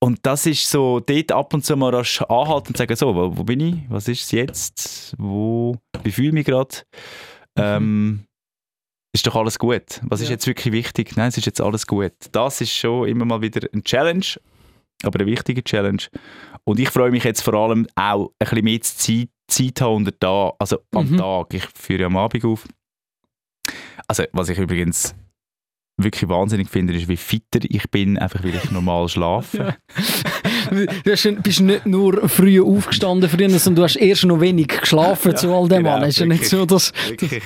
und das ist so, dort ab und zu mal rasch anhalten und sagen, so, wo, wo bin ich? Was ist es jetzt? Wo, wie fühle ich mich gerade? Mhm. Ähm, ist doch alles gut. Was ja. ist jetzt wirklich wichtig? Nein, es ist jetzt alles gut. Das ist schon immer mal wieder ein Challenge aber eine wichtige Challenge. Und ich freue mich jetzt vor allem auch ein bisschen mehr Zeit, Zeit haben unter da, also am mhm. Tag. Ich führe am Abend auf. Also, was ich übrigens wirklich wahnsinnig finde, ist, wie fitter ich bin, einfach weil ich normal schlafe. du bist nicht nur früh aufgestanden früher, sondern du hast erst noch wenig geschlafen ja, zu all dem genau, Ist ja nicht so, dass, wirklich.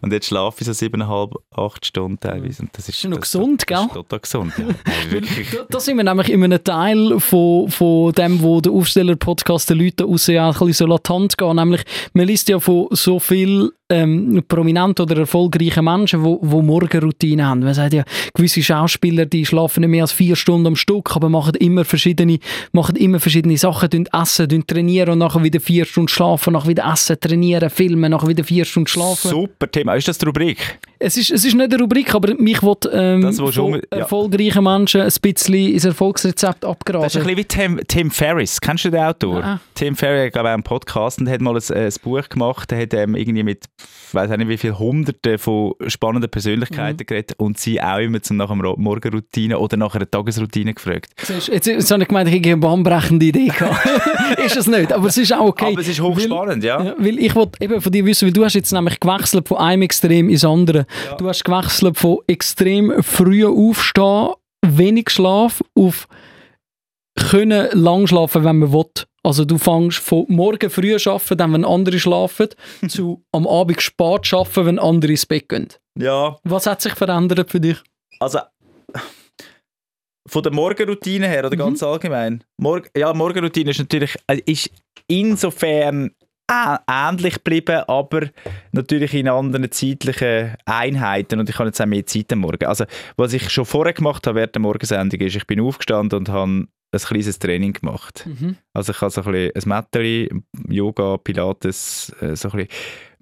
Und jetzt schlafe ich so siebeneinhalb, acht Stunden teilweise. Und das ist, ist noch das, gesund, das, gell? Das ist total gesund, ja. wirklich. da, sind wir nämlich in einem Teil von, von dem, wo der Aufsteller-Podcast den Leuten aussehen, ein bisschen so latent geht. Nämlich, man liest ja von so viel ähm, prominente oder erfolgreiche Menschen, die Morgenroutine haben. Man sagt ja, gewisse Schauspieler, die schlafen nicht mehr als vier Stunden am Stück, aber machen immer verschiedene, machen immer verschiedene Sachen, tun essen, tun trainieren und nachher wieder vier Stunden schlafen, nachher wieder essen, trainieren, filmen, nachher wieder vier Stunden schlafen. Super Thema. Ist das die Rubrik? Es ist, es ist nicht eine Rubrik, aber mich will ähm, das, von schon, ja. erfolgreichen Menschen ein bisschen ins Erfolgsrezept abgeraten. Das ist ein bisschen wie Tim, Tim Ferriss. Kennst du den Autor? Ja. Tim Ferriss hat, glaube ich, einen Podcast und hat mal ein, ein Buch gemacht. Er hat ähm, irgendwie mit ich weiß nicht wie viele Hunderte von spannenden Persönlichkeiten mhm. geredet und sie auch immer zum nach einer Morgenroutine oder nach einer Tagesroutine gefragt. Jetzt, jetzt, jetzt habe ich gemeint, ich hätte eine bahnbrechende Idee gehabt. ist es nicht, aber es ist auch okay. Aber es ist hochspannend, ja. ja. Weil ich wollte eben von dir wissen, weil du hast jetzt nämlich gewechselt von einem Extrem ins andere. Ja. Du hast gewechselt von extrem früh aufstehen, wenig Schlaf auf können lang schlafen, wenn man will. Also du fängst von morgen früh arbeiten, dann wenn andere schlafen, zu am Abend spät arbeiten, wenn andere ins Bett gehen. Ja. Was hat sich verändert für dich? Also von der Morgenroutine her oder mhm. ganz allgemein? Morg ja, Morgenroutine ist natürlich äh, ist insofern ähnlich geblieben, aber natürlich in anderen zeitlichen Einheiten und ich habe jetzt auch mehr Zeit am Morgen. Also was ich schon vorher gemacht habe während der Morgensendung ist, ich bin aufgestanden und habe ein kleines Training gemacht. Mhm. Also ich habe so ein bisschen ein Mätteli, Yoga, Pilates, äh, so ein bisschen,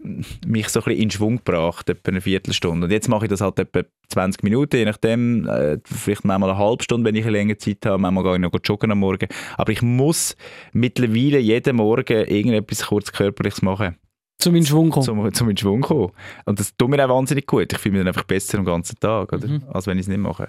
mich so ein bisschen in Schwung gebracht, etwa eine Viertelstunde. Und jetzt mache ich das halt etwa 20 Minuten, je nachdem, äh, vielleicht manchmal eine halbe Stunde, wenn ich eine längere Zeit habe, manchmal gehe ich noch joggen am Morgen. Aber ich muss mittlerweile jeden Morgen irgendetwas kurz Körperliches machen. Zum in Schwung kommen. Zum, zum in Schwung kommen. Und das tut mir auch wahnsinnig gut. Ich fühle mich dann einfach besser am ganzen Tag, oder? Mhm. als wenn ich es nicht mache.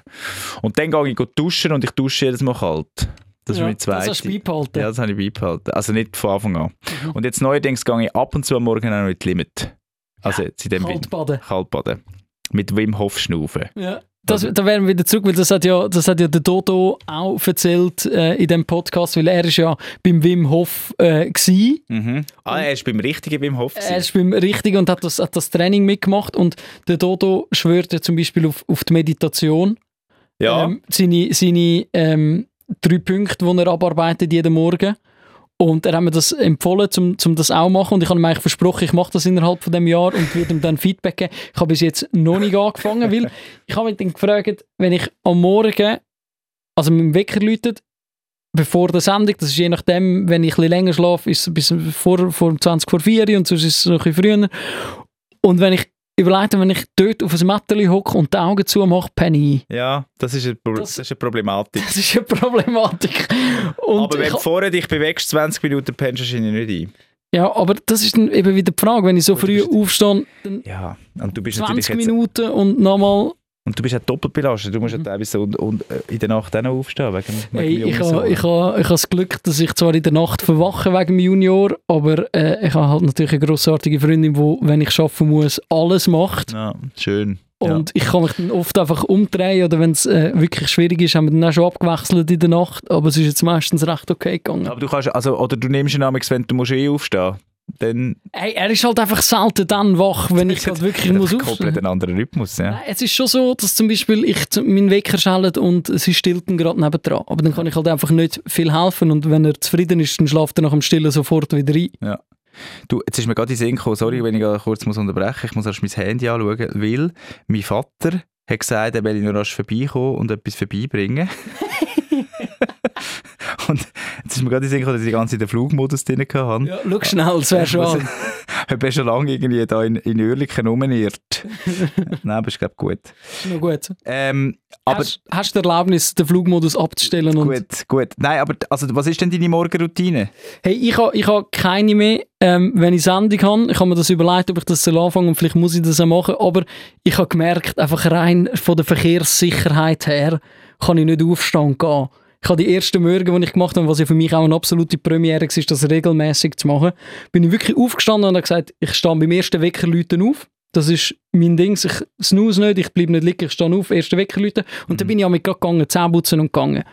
Und dann gehe ich duschen und ich dusche jedes Mal kalt. Das ja, ist mein zweites. Das hast du beibehalten? Ja, das habe ich beibehalten. Also nicht von Anfang an. Mhm. Und jetzt neuerdings gehe ich ab und zu am Morgen auch noch in die Limit. Also jetzt in dem Kaltbaden. Kaltbaden. Mit Wim Hof schnaufen. Ja. Das, da wären wir wieder zurück, weil das hat ja, das hat ja der Dodo auch erzählt äh, in dem Podcast, weil er ist ja beim Wim Hof äh, mhm. Ah, er ist beim richtigen Wim Hof gewesen. Er ist beim richtigen und hat das, hat das Training mitgemacht und der Dodo schwört ja zum Beispiel auf, auf die Meditation. Ja. Ähm, seine seine ähm, drei Punkte, die er abarbeitet jeden Morgen. Und er hat mir das empfohlen, um, um das auch zu machen. Und ich habe ihm eigentlich versprochen, ich mache das innerhalb von dem Jahr und würde ihm dann Feedback geben. Ich habe bis jetzt noch nicht angefangen, weil ich habe mich dann gefragt, wenn ich am Morgen, also mit dem Wecker läutet, bevor der Sendung, das ist je nachdem, wenn ich ein bisschen länger schlafe, ist es bis vor, vor 20 vor 4 und sonst ist es noch ein bisschen früher. Und wenn ich überlegt, wenn ich dort auf ein Mätteli hocke und die Augen zumache, penne ich. Ja, das ist, eine, das, das ist eine Problematik. Das ist eine Problematik. Und Aber wenn du vorher dich bewegst, 20 Minuten pennst du wahrscheinlich nicht ein. Ja, aber das ist dann eben wieder die Frage, wenn ich so früh aufstehe, dann Ja, und du bist natürlich 20 jetzt... Minuten und nochmal Und du bist ja doppelt belastet. Du musst ja teilweise und, und äh, in der Nacht auch noch aufstehen. Wegen, Mhm. Hey, ich habe ich ha, ich ha das Glück, dass ich zwar in der Nacht verwache wegen dem Junior, aber äh, ich habe halt natürlich eine grossartige Freundin, die, wenn ich arbeiten muss, alles macht. Ja, schön. Und ich kann mich dann oft einfach umdrehen oder wenn es äh, wirklich schwierig ist, haben wir dann auch schon abgewechselt in der Nacht, aber es ist jetzt meistens recht okay gegangen. ja. Aber du kannst, also, oder du nimmst ihn wenn du musst eh aufstehen dann Hey, er ist halt einfach selten dann wach, wenn ich halt wirklich muss komplett aufstehen. einen anderen Rhythmus. Ja. Nein, Es ist schon so, dass zum Beispiel ich meinen Wecker schellt und sie stillt ihn gerade nebendran. Aber dann kann ich halt einfach nicht viel helfen und wenn er zufrieden ist, dann schlaft er nach dem Stillen sofort wieder ein. Du, jetzt ist mir gerade in Sinn gekommen, sorry, wenn ich kurz muss unterbrechen ich muss erst mein Handy anschauen, weil mein Vater hat gesagt, er will noch rasch vorbeikommen und etwas vorbeibringen. und jetzt ist mir gerade gekommen, dass ich die ganze Zeit den Flugmodus drin hatte. Ja, schau schnell, es wäre schon. Ich bin schon lange irgendwie da in, in Oerlikon rumirrt. Nein, aber ist glaube gut. Noch gut. Ähm, aber hast, hast du die Erlaubnis, den Flugmodus abzustellen? Gut, gut. Nein, aber also, was ist denn deine Morgenroutine? Hey, ich habe ich ha keine mehr, ähm, wenn ich Sendung habe. Ich habe mir das überlegt, ob ich das soll anfangen und vielleicht muss ich das auch machen. Aber ich habe gemerkt, einfach rein von der Verkehrssicherheit her, kann ich nicht aufstehen gehen. Ich habe die ersten Morgen, die ich gemacht habe, was ja für mich auch eine absolute Premiere war, das regelmäßig zu machen, bin ich wirklich aufgestanden und habe gesagt, ich stehe beim ersten Weckerläuten auf. Das ist mein Ding. Ich snooze nicht, ich bleibe nicht liegen, ich stehe auf, erste Weckerläuten. Und dann bin ich auch mit gegangen, Zähne putzen und gegangen.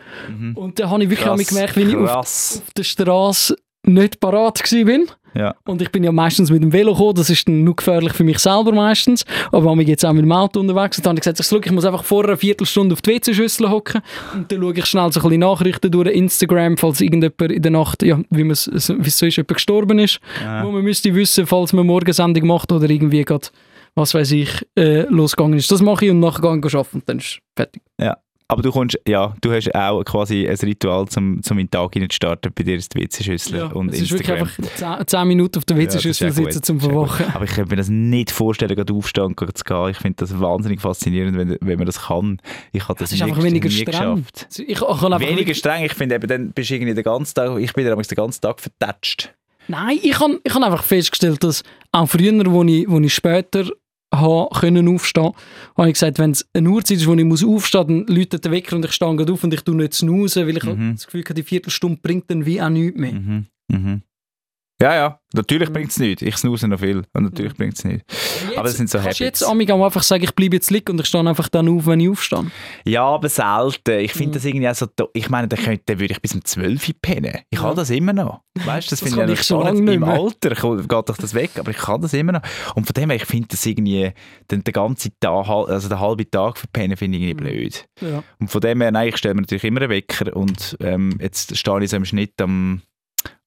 Und dann habe ich wirklich auch gemerkt, wie ich auf auf der Straße nicht parat bin. Ja. Und ich bin ja meistens mit dem Velo gekommen, das ist dann nur gefährlich für mich selber meistens. Aber wenn ich jetzt auch mit dem Auto unterwegs und dann habe ich gesagt, ich, ich muss einfach vor einer Viertelstunde auf die WC-Schüssel hocken und dann schaue ich schnell so ein bisschen Nachrichten durch Instagram, falls irgendjemand in der Nacht, ja, wie man es so ist, jemand gestorben ist, Ja. wo man müsste wissen, falls man Morgensendung macht oder irgendwie gerade, was weiß ich, äh, losgegangen ist. Das mache ich und nachher gehe ich arbeiten und dann ist fertig. Aber du kommst, ja, du hast auch quasi ein Ritual, um, zum in den Tag hinein zu starten. Bei dir ist die WC-Schüssel und es ist wirklich Instagram. einfach 10 Minuten auf der Ja, das ist WC-Schüssel ja sitzen zum das ja. Verwachen. Aber ich könnte mir das nicht vorstellen, gerade aufstehen und zu gehen. Ich finde das wahnsinnig faszinierend, wenn, wenn man das kann. Ich habe das Es ist nie, einfach weniger nie streng. geschafft. Ich, ich Weniger streng. Ich finde eben, dann bist du irgendwie den ganzen Tag, ich bin dann den ganzen Tag vertatscht. Nein, ich habe ich hab einfach festgestellt, dass auch früher, wo ich, wo ich später habe können aufstehen, habe ich gesagt, wenn es eine Uhrzeit ist, wo ich muss aufstehen muss, dann läutet der Wecker und ich stehe auf und ich tue nicht snoozen, weil ich Mhm. das Gefühl habe, die Viertelstunde bringt dann wie auch nichts mehr. Mhm. Mhm. Ja, ja, natürlich bringt es nichts. Ich snooze noch viel und natürlich bringt es nichts. Aber das sind so Habits. jetzt amig einfach sagen, ich bleibe jetzt liegen und ich stehe einfach dann auf, wenn ich aufstehe? Ja, aber selten. Ich finde Mhm. das irgendwie auch so, ich meine, dann, könnte, dann würde ich bis um 12 Uhr pennen. Ich Ja. habe das immer noch. Weißt du, das, Das finde kann ich, ich so noch lange Im. Alter geht doch das weg, aber ich kann das immer noch. Und von dem her, ich finde das irgendwie, den, den ganzen Tag, also den halben Tag verpennen, finde ich irgendwie Mhm. blöd. Ja. Und von dem her, nein, ich stelle mir natürlich immer einen Wecker und ähm, jetzt stehe ich so im Schnitt am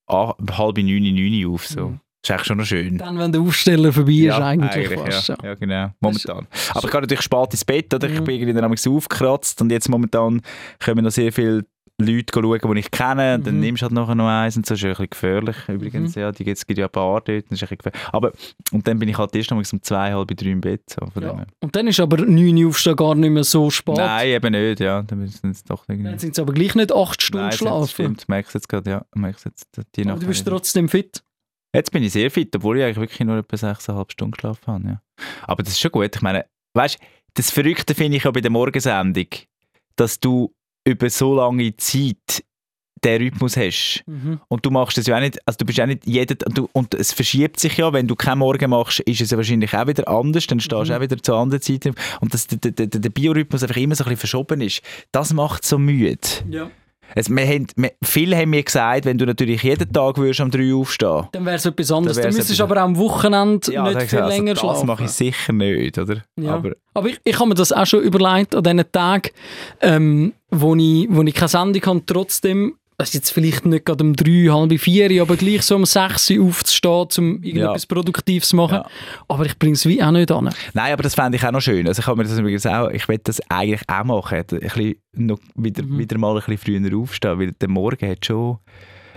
halb neun, neun auf. So. Mhm. Das ist eigentlich schon noch schön. Dann, wenn der Aufsteller vorbei ist, eigentlich, fast. ja. ja, genau. Momentan. Aber ich gehe natürlich spät ins Bett, oder? Ich Mhm. bin irgendwie dann aufgekratzt und jetzt momentan kommen noch sehr viele Leute schauen, die ich kenne. Dann Mhm. nimmst du halt nachher noch eins und so. Das ist ein bisschen gefährlich übrigens. Ja, die gibt's- gibt ja ein paar dort. Das ist ein bisschen gefährlich. Aber, und dann bin ich halt erst noch um zwei, halb drei im Bett. So, Ja. her. Und dann ist aber 9 Uhr aufstehen gar nicht mehr so spät. Nein, eben nicht. Ja, dann müssen es doch irgendwie... Dann sind es aber gleich nicht 8 Stunden Nein, schlafen. stimmt. Merkst du jetzt gerade, ja. Merkst jetzt die Aber Nacht. du bist trotzdem fit. Jetzt bin ich sehr fit, obwohl ich eigentlich wirklich nur etwa 6,5 Stunden geschlafen habe. Ja. Aber das ist schon gut. Ich meine, weißt das Verrückte finde ich ja bei der Morgensendung, dass du über so lange Zeit den Rhythmus hast. Mhm. Und du machst das ja auch nicht, also du bist ja nicht jeden, du, und es verschiebt sich ja, wenn du keinen Morgen machst, ist es ja wahrscheinlich auch wieder anders, dann stehst du Mhm. auch wieder zu anderen Zeiten. Und dass der, der, der, der Biorhythmus einfach immer so ein bisschen verschoben ist, das macht so müde. Ja. Es, wir haben, wir, viele haben mir gesagt, wenn du natürlich jeden Tag würdest am 3 Uhr aufstehen Dann wäre es etwas anderes. Dann Dann wär's müsstest du etwas- aber auch am Wochenende Ja, nicht viel also länger das schlafen. mache ich sicher nicht, oder? Ja. Aber Aber ich, ich habe mir das auch schon überlegt an diesen Tagen, ähm, wo, ich, wo ich keine Sendung habe, trotzdem, das ist jetzt vielleicht nicht gerade um drei, halb vier, aber gleich so um sechs aufzustehen, um irgendetwas Produktives zu machen. Ja. Aber ich bringe es wie auch nicht an. nein, aber das fände ich auch noch schön. Also ich habe mir das übrigens auch, ich will das eigentlich auch machen, ein bisschen noch wieder, Mhm. wieder mal ein bisschen früher aufstehen, weil der Morgen hat schon,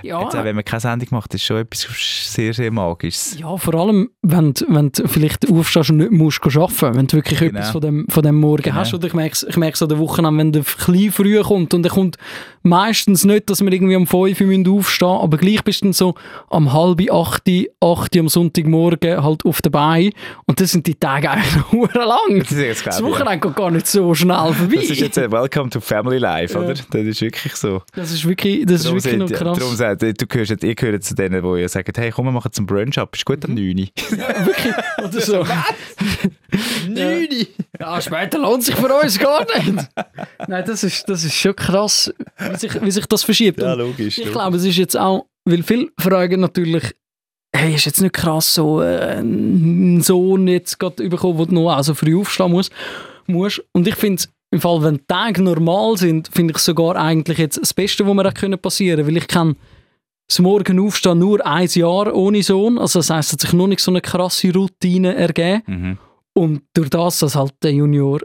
Ja. Jetzt wenn man keine Sendung macht, ist schon etwas sehr, sehr Magisches. Ja, vor allem, wenn, du- wenn du vielleicht aufstehst und nicht musst arbeiten wenn du wirklich Genau. etwas von dem, von dem Morgen Genau. hast. Oder ich merke es ich merk's an der Woche an, wenn der klein früh kommt und er kommt meistens nicht, dass wir irgendwie um 5 Uhr müssen aufstehen aber gleich bist du dann so am halb 8, 8 Uhr am Sonntagmorgen halt auf der Beine und das sind die Tage eigentlich noch verdammt lang. Das ist jetzt, Das ich, ja. Wochenende geht gar nicht so schnell vorbei. Das ist jetzt ein Welcome to Family Life, Ja. oder? Das ist wirklich so. Das ist wirklich, das ist wirklich noch sagt- krass. Darum sagt, du gehörst, jetzt- ihr gehört zu denen, die ja sagen, hey, komm, wir machen zum Brunch ab, ist gut am 9 Uhr. Oder so. Uhr? Ja, später lohnt sich für uns gar nicht. Nein, das ist, das ist schon krass, wie sich, wie sich das verschiebt. Ja, Und logisch. ich glaube, es ist jetzt auch, weil viele fragen natürlich, hey, ist jetzt nicht krass, so äh, einen Sohn jetzt gerade bekommen, der noch also früh aufstehen muss. muss. Und ich finde es, im Fall, wenn die Tage normal sind, finde ich sogar eigentlich jetzt das Beste, was mir auch können passieren können. Weil ich kann das Morgen aufstehen nur ein Jahr ohne Sohn. Also das heisst, es hat sich noch nicht so eine krasse Routine ergeben. Mhm. Und durch das, dass halt der Junior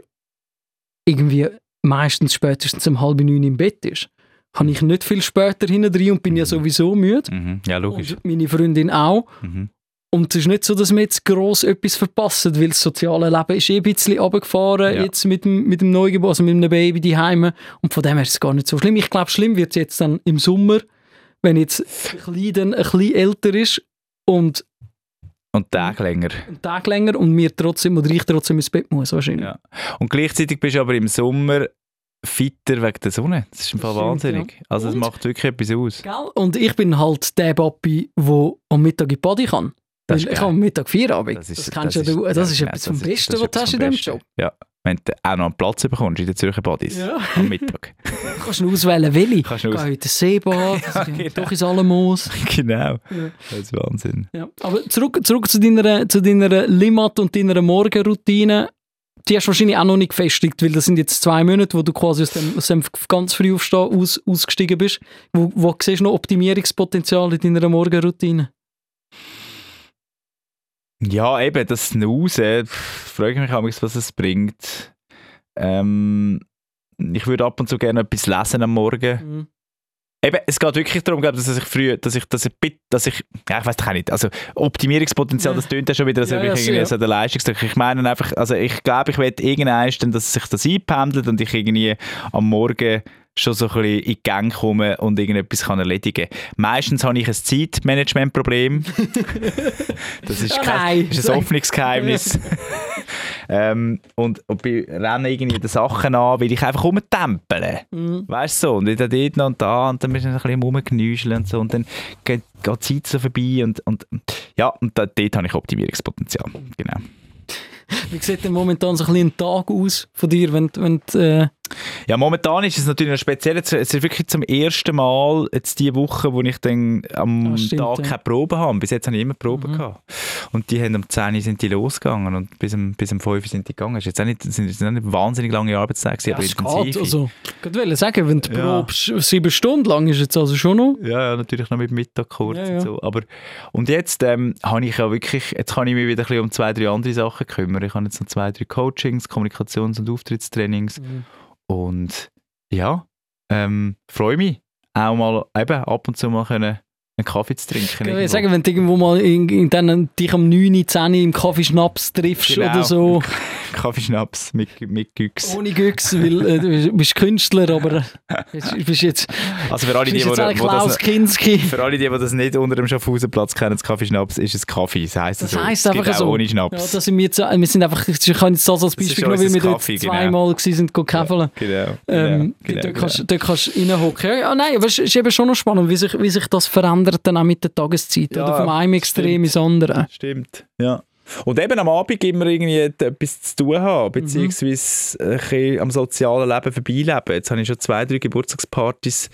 irgendwie meistens spätestens um halb neun im Bett ist, kann ich nicht viel später hinten und bin ja sowieso müde. Mhm. Ja, logisch. Und meine Freundin auch. Mhm. Und es ist nicht so, dass wir jetzt gross etwas verpassen, weil das soziale Leben ist eh ein bisschen runtergefahren, Ja. jetzt mit dem, mit dem Neugeborenen, also mit einem Baby daheim. Und von dem her ist es gar nicht so schlimm. Ich glaube, schlimm wird es jetzt dann im Sommer, wenn jetzt Kleine dann ein bisschen älter ist und Und Tage länger. einen Tag länger und mir trotzdem oder ich trotzdem ins Bett muss wahrscheinlich. Ja. Und gleichzeitig bist du aber im Sommer fitter wegen der Sonne. Das ist im Fall wahnsinnig. Also es macht wirklich etwas aus. Gell? Und ich bin halt der Papi, der am Mittag in die Body kann. Das Weil ist ich habe am Mittag Feierabend. Das Das, ist- kennst das ja du. ist- Das ist ja, etwas das vom ist- Besten, das was ist du hast in diesem. Job. Ja. Wenn du auch noch einen Platz bekommst in den Zürcher Bodies Ja. am Mittag. Du kannst nur auswählen, welche. Kannst du Geh aus- heute Seebad, Ja, geh genau. doch ins Alamos. genau. Ja. Das ist Wahnsinn. Ja. Aber zurück, zurück zu deiner, zu deiner Limmat und deiner Morgenroutine. Die hast du wahrscheinlich auch noch nicht gefestigt, weil das sind jetzt zwei Monate, wo du quasi aus dem, aus dem ganz früh aufstehen aus, ausgestiegen bist. Wo, wo siehst du noch Optimierungspotenzial in deiner Morgenroutine? Ja, eben, das Snooze, frage ich mich auch, was es bringt. Ähm, ich würde ab und zu gerne etwas lesen am Morgen. Mhm. Eben, es geht wirklich darum, glaub, dass ich früh, dass ich, dass ich, bit- dass ich, ja, ich weiß doch auch nicht, also Optimierungspotenzial, das tönt ja schon wieder, als Ja, ob ja, ich irgendwie so der Leistungsdruck. Ich meine einfach, also ich glaube, ich werde irgendwann, dass sich das einpendelt und ich irgendwie am Morgen schon so ein bisschen in die Gang komme und irgendetwas kann erledigen kann. Meistens habe ich ein Zeitmanagementproblem. das ist, Ja, kein, nein. ist ein Hoffnungsgeheimnis. ähm, und, und ich renne irgendwie die Sachen an, weil ich einfach rumtempele. Mhm. Weißt du so, und dann dort noch und da und dann bist du ein bisschen rumgenüscheln und so und dann geht, geht die Zeit so vorbei und, und ja, und da, dort habe ich Optimierungspotenzial. Genau. Wie sieht denn momentan so ein, bisschen ein Tag aus von dir, wenn, du- wenn äh, Ja, momentan ist es natürlich noch speziell. Es ist wirklich zum ersten Mal jetzt die Woche, wo ich dann am Ah, stimmt, Tag ja. keine Probe habe. Bis jetzt habe ich immer Proben Mhm. gehabt. Und die haben um 10 Uhr sind die losgegangen und bis um, bis um 5 Uhr sind die gegangen. Es sind jetzt auch nicht, sind jetzt auch nicht wahnsinnig lange Arbeitstage, gewesen, aber es intensiv. also, ich wollte sagen, wenn du Ja. probst, sieben Stunden lang ist jetzt also schon noch. Ja, ja, natürlich noch mit Mittag kurz Ja, ja. und so. Aber, und jetzt ähm, habe ich ja wirklich, jetzt kann ich mich wieder ein bisschen um zwei, drei andere Sachen kümmern. Ich habe jetzt noch zwei, drei Coachings, Kommunikations- und Auftrittstrainings. Mhm. Und ja, ähm, freue mich auch mal eben ab und zu mal können einen Kaffee zu trinken. Ich irgendwo. sagen, wenn du irgendwo mal in, in den, dich am 9, 10 im Kaffeeschnaps triffst Genau. oder so, Kaffeeschnaps mit, mit Güchs. ohne Güchs, weil äh, du bist Künstler, aber du bist jetzt, Also für alle, die, die, die Klaus das, Kinski. für alle, die, die das nicht unter dem Schaffhausenplatz kennen, das Kaffeeschnaps, ist es Kaffee. Das heisst Das so. heisst es gibt einfach auch so. ohne Ja, Schnaps. das sind wir, jetzt, wir sind einfach, ich kann jetzt das als Beispiel genommen, weil unser wir dort Kaffee, genau. zweimal gewesen sind, go käfeln. genau, Ähm, genau, dort, genau. kannst, dort kannst du reinhocken. Ja, ja, nein, aber es ist eben schon noch spannend, wie sich, wie sich das verändert dann auch mit der Tageszeit. Ja, oder vom einen Extrem ins andere. Stimmt, ja. Und eben am Abend immer irgendwie etwas zu tun Mhm. haben, beziehungsweise ein bisschen am sozialen Leben vorbeileben. Jetzt habe ich schon zwei, drei Geburtstagspartys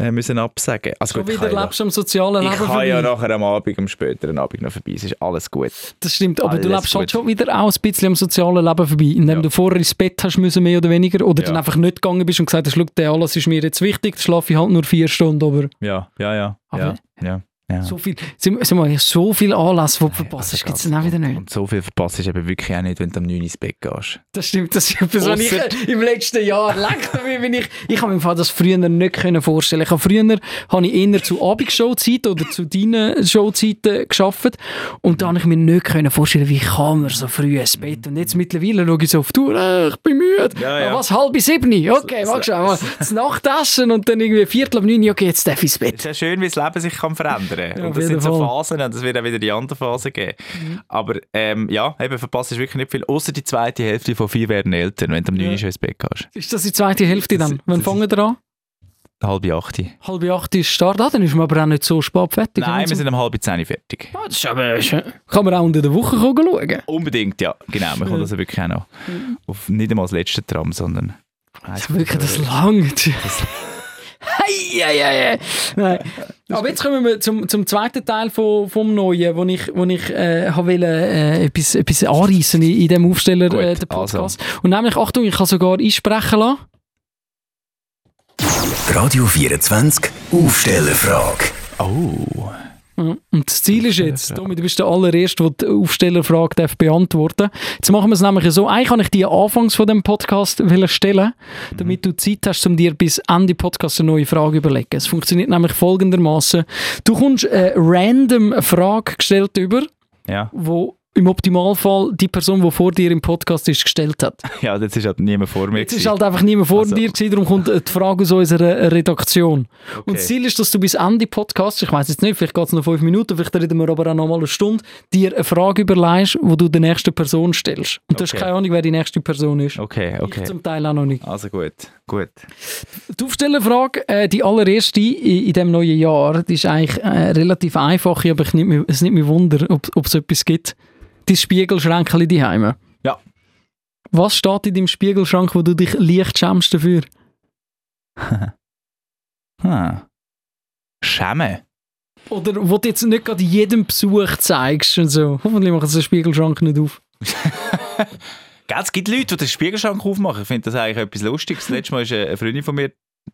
äh, müssen absagen. Also Schon gut, wieder lebst du am sozialen Leben Ich kann ja nachher am Abend, am späteren Abend noch vorbei. Es ist alles gut. Das stimmt, aber du Alles lebst halt schon wieder auch ein bisschen am sozialen Leben vorbei, indem Ja. du vorher ins Bett hast müssen, mehr oder weniger, oder Ja. dann einfach nicht gegangen bist und gesagt hast, schau, der alles ist mir jetzt wichtig, schlafe ich halt nur vier Stunden, aber Ja, ja, ja. Aber- ja, ja. Ja. So viel, sind, sind wir so viel Anlässe, die du verpasst Also gibt es dann auch wieder nicht. Und so viel verpasst ist eben wirklich auch nicht, wenn du am 9 Uhr ins Bett gehst. Das stimmt, das ist etwas, was ich äh, im letzten Jahr leckt wenn ich, ich habe mir Fall das früher nicht können vorstellen. Ich habe früher habe ich eher zu Abendshowzeiten oder zu deinen Showzeiten geschafft und da habe ich mir nicht können vorstellen, wie kann man so früh ins Bett und jetzt mittlerweile schaue ich so auf die Uhr, äh, ich bin müde. Ja, ja. Ah, Was, halb sieben? Okay, So- mach schon mal. Das Nachtessen und dann irgendwie Viertel ab neun, okay, jetzt darf ich ins Es Bett. ist ja schön, wie das Leben sich kann verändern Ja, kann. auf und das sind so. Phasen und es wird auch wieder die andere Phase geben. Aber ähm, ja, eben verpasst ist wirklich nicht viel. Außer die zweite Hälfte von vier werden Eltern, wenn du am 9 Uhr Ja. schon ins Bett gehst. Ist das die zweite Hälfte Das- dann? Wann das fangen wir an? Halb acht. Halb acht ist Start, ah, dann ist man aber auch nicht so spät fertig. Nein, Und wir so. sind um halb zehn Fertig. Ah, das ist aber, ist- kann man auch unter der Woche schauen. Unbedingt, ja. Genau, man Ja. also wirklich auch noch auf nicht einmal das letzte Tram, sondern... Das ist wirklich das langt. Hei, Nein. Aber jetzt kommen wir zum, zum zweiten Teil von, vom Neuen, wo ich, wo ich äh, wollte, äh, etwas, etwas anreissen in, in dem Aufsteller, Gut, äh, der Podcast. also. Und nämlich, Achtung, ich kann sogar einsprechen lassen. Radio 24 Aufstellerfrage. Oh. Ja. Und das Ziel ist jetzt, Tommy, du bist der allererste, der die Aufstellerfrage darf beantworten darf. Jetzt machen wir es nämlich so, eigentlich kann ich die anfangs von dem Podcast stellen, damit du Zeit hast, um dir bis Ende Podcast eine neue Frage zu überlegen. Es funktioniert nämlich folgendermaßen: Du kommst eine random Frage gestellt über, Ja. wo im Optimalfall die Person, die vor dir im Podcast ist, gestellt hat. ja, jetzt ist halt niemand vor mir. Jetzt ist gewesen. halt einfach niemand vor Also- dir gewesen, darum kommt die Frage aus unserer Redaktion. Okay. Und das Ziel ist, dass du bis Ende Podcast, ich weiß jetzt nicht, vielleicht geht es noch fünf Minuten, vielleicht reden wir aber auch noch mal eine Stunde, dir eine Frage überlegst, wo du der nächsten Person stellst. Und du hast Okay. keine Ahnung, wer die nächste Person ist. Okay, okay. Ich zum Teil auch noch nicht. Also gut, gut. Die Aufstellerfrage, äh, die allererste in, in diesem neuen Jahr, die ist eigentlich äh, relativ einfach, aber ich mehr, es nicht mehr Wunder, ob es etwas gibt. Dein Spiegelschränkchen daheim. Ja. Was steht in deinem Spiegelschrank, wo du dich leicht schämst dafür? Hm. Schämen. Oder wo du jetzt nicht gerade jedem Besuch zeigst und so. Hoffentlich macht der Spiegelschrank nicht auf. Gell, es gibt Leute, die den Spiegelschrank aufmachen. Ich finde das eigentlich etwas Lustiges. Letztes Mal war eine Freundin von mir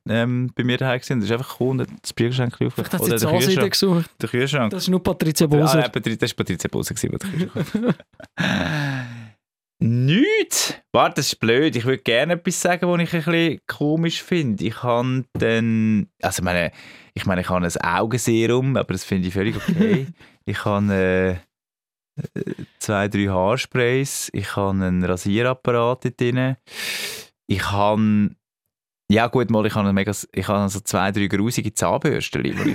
ähm, bei mir daheim gewesen. und ist einfach gekommen und den Spiegelschrank Vielleicht aufgemacht. hat sie Kühlschrank. gesucht. Der Kühlschrank. Das ist nur Patricia Ah, Boser. nein, Patri- das war Patricia Bose, den Kühlschrank Nichts! Warte, das ist blöd. Ich würde gerne etwas sagen, was ich ein bisschen komisch finde. Ich habe dann... Also ich meine, ich meine, ich habe ein Augenserum, aber das finde ich völlig okay. ich habe äh, zwei, drei Haarsprays. Ich habe einen Rasierapparat drin. Ich habe... Ja gut, mal, ich habe, mega, ich habe so zwei, drei grusige Zahnbürsten,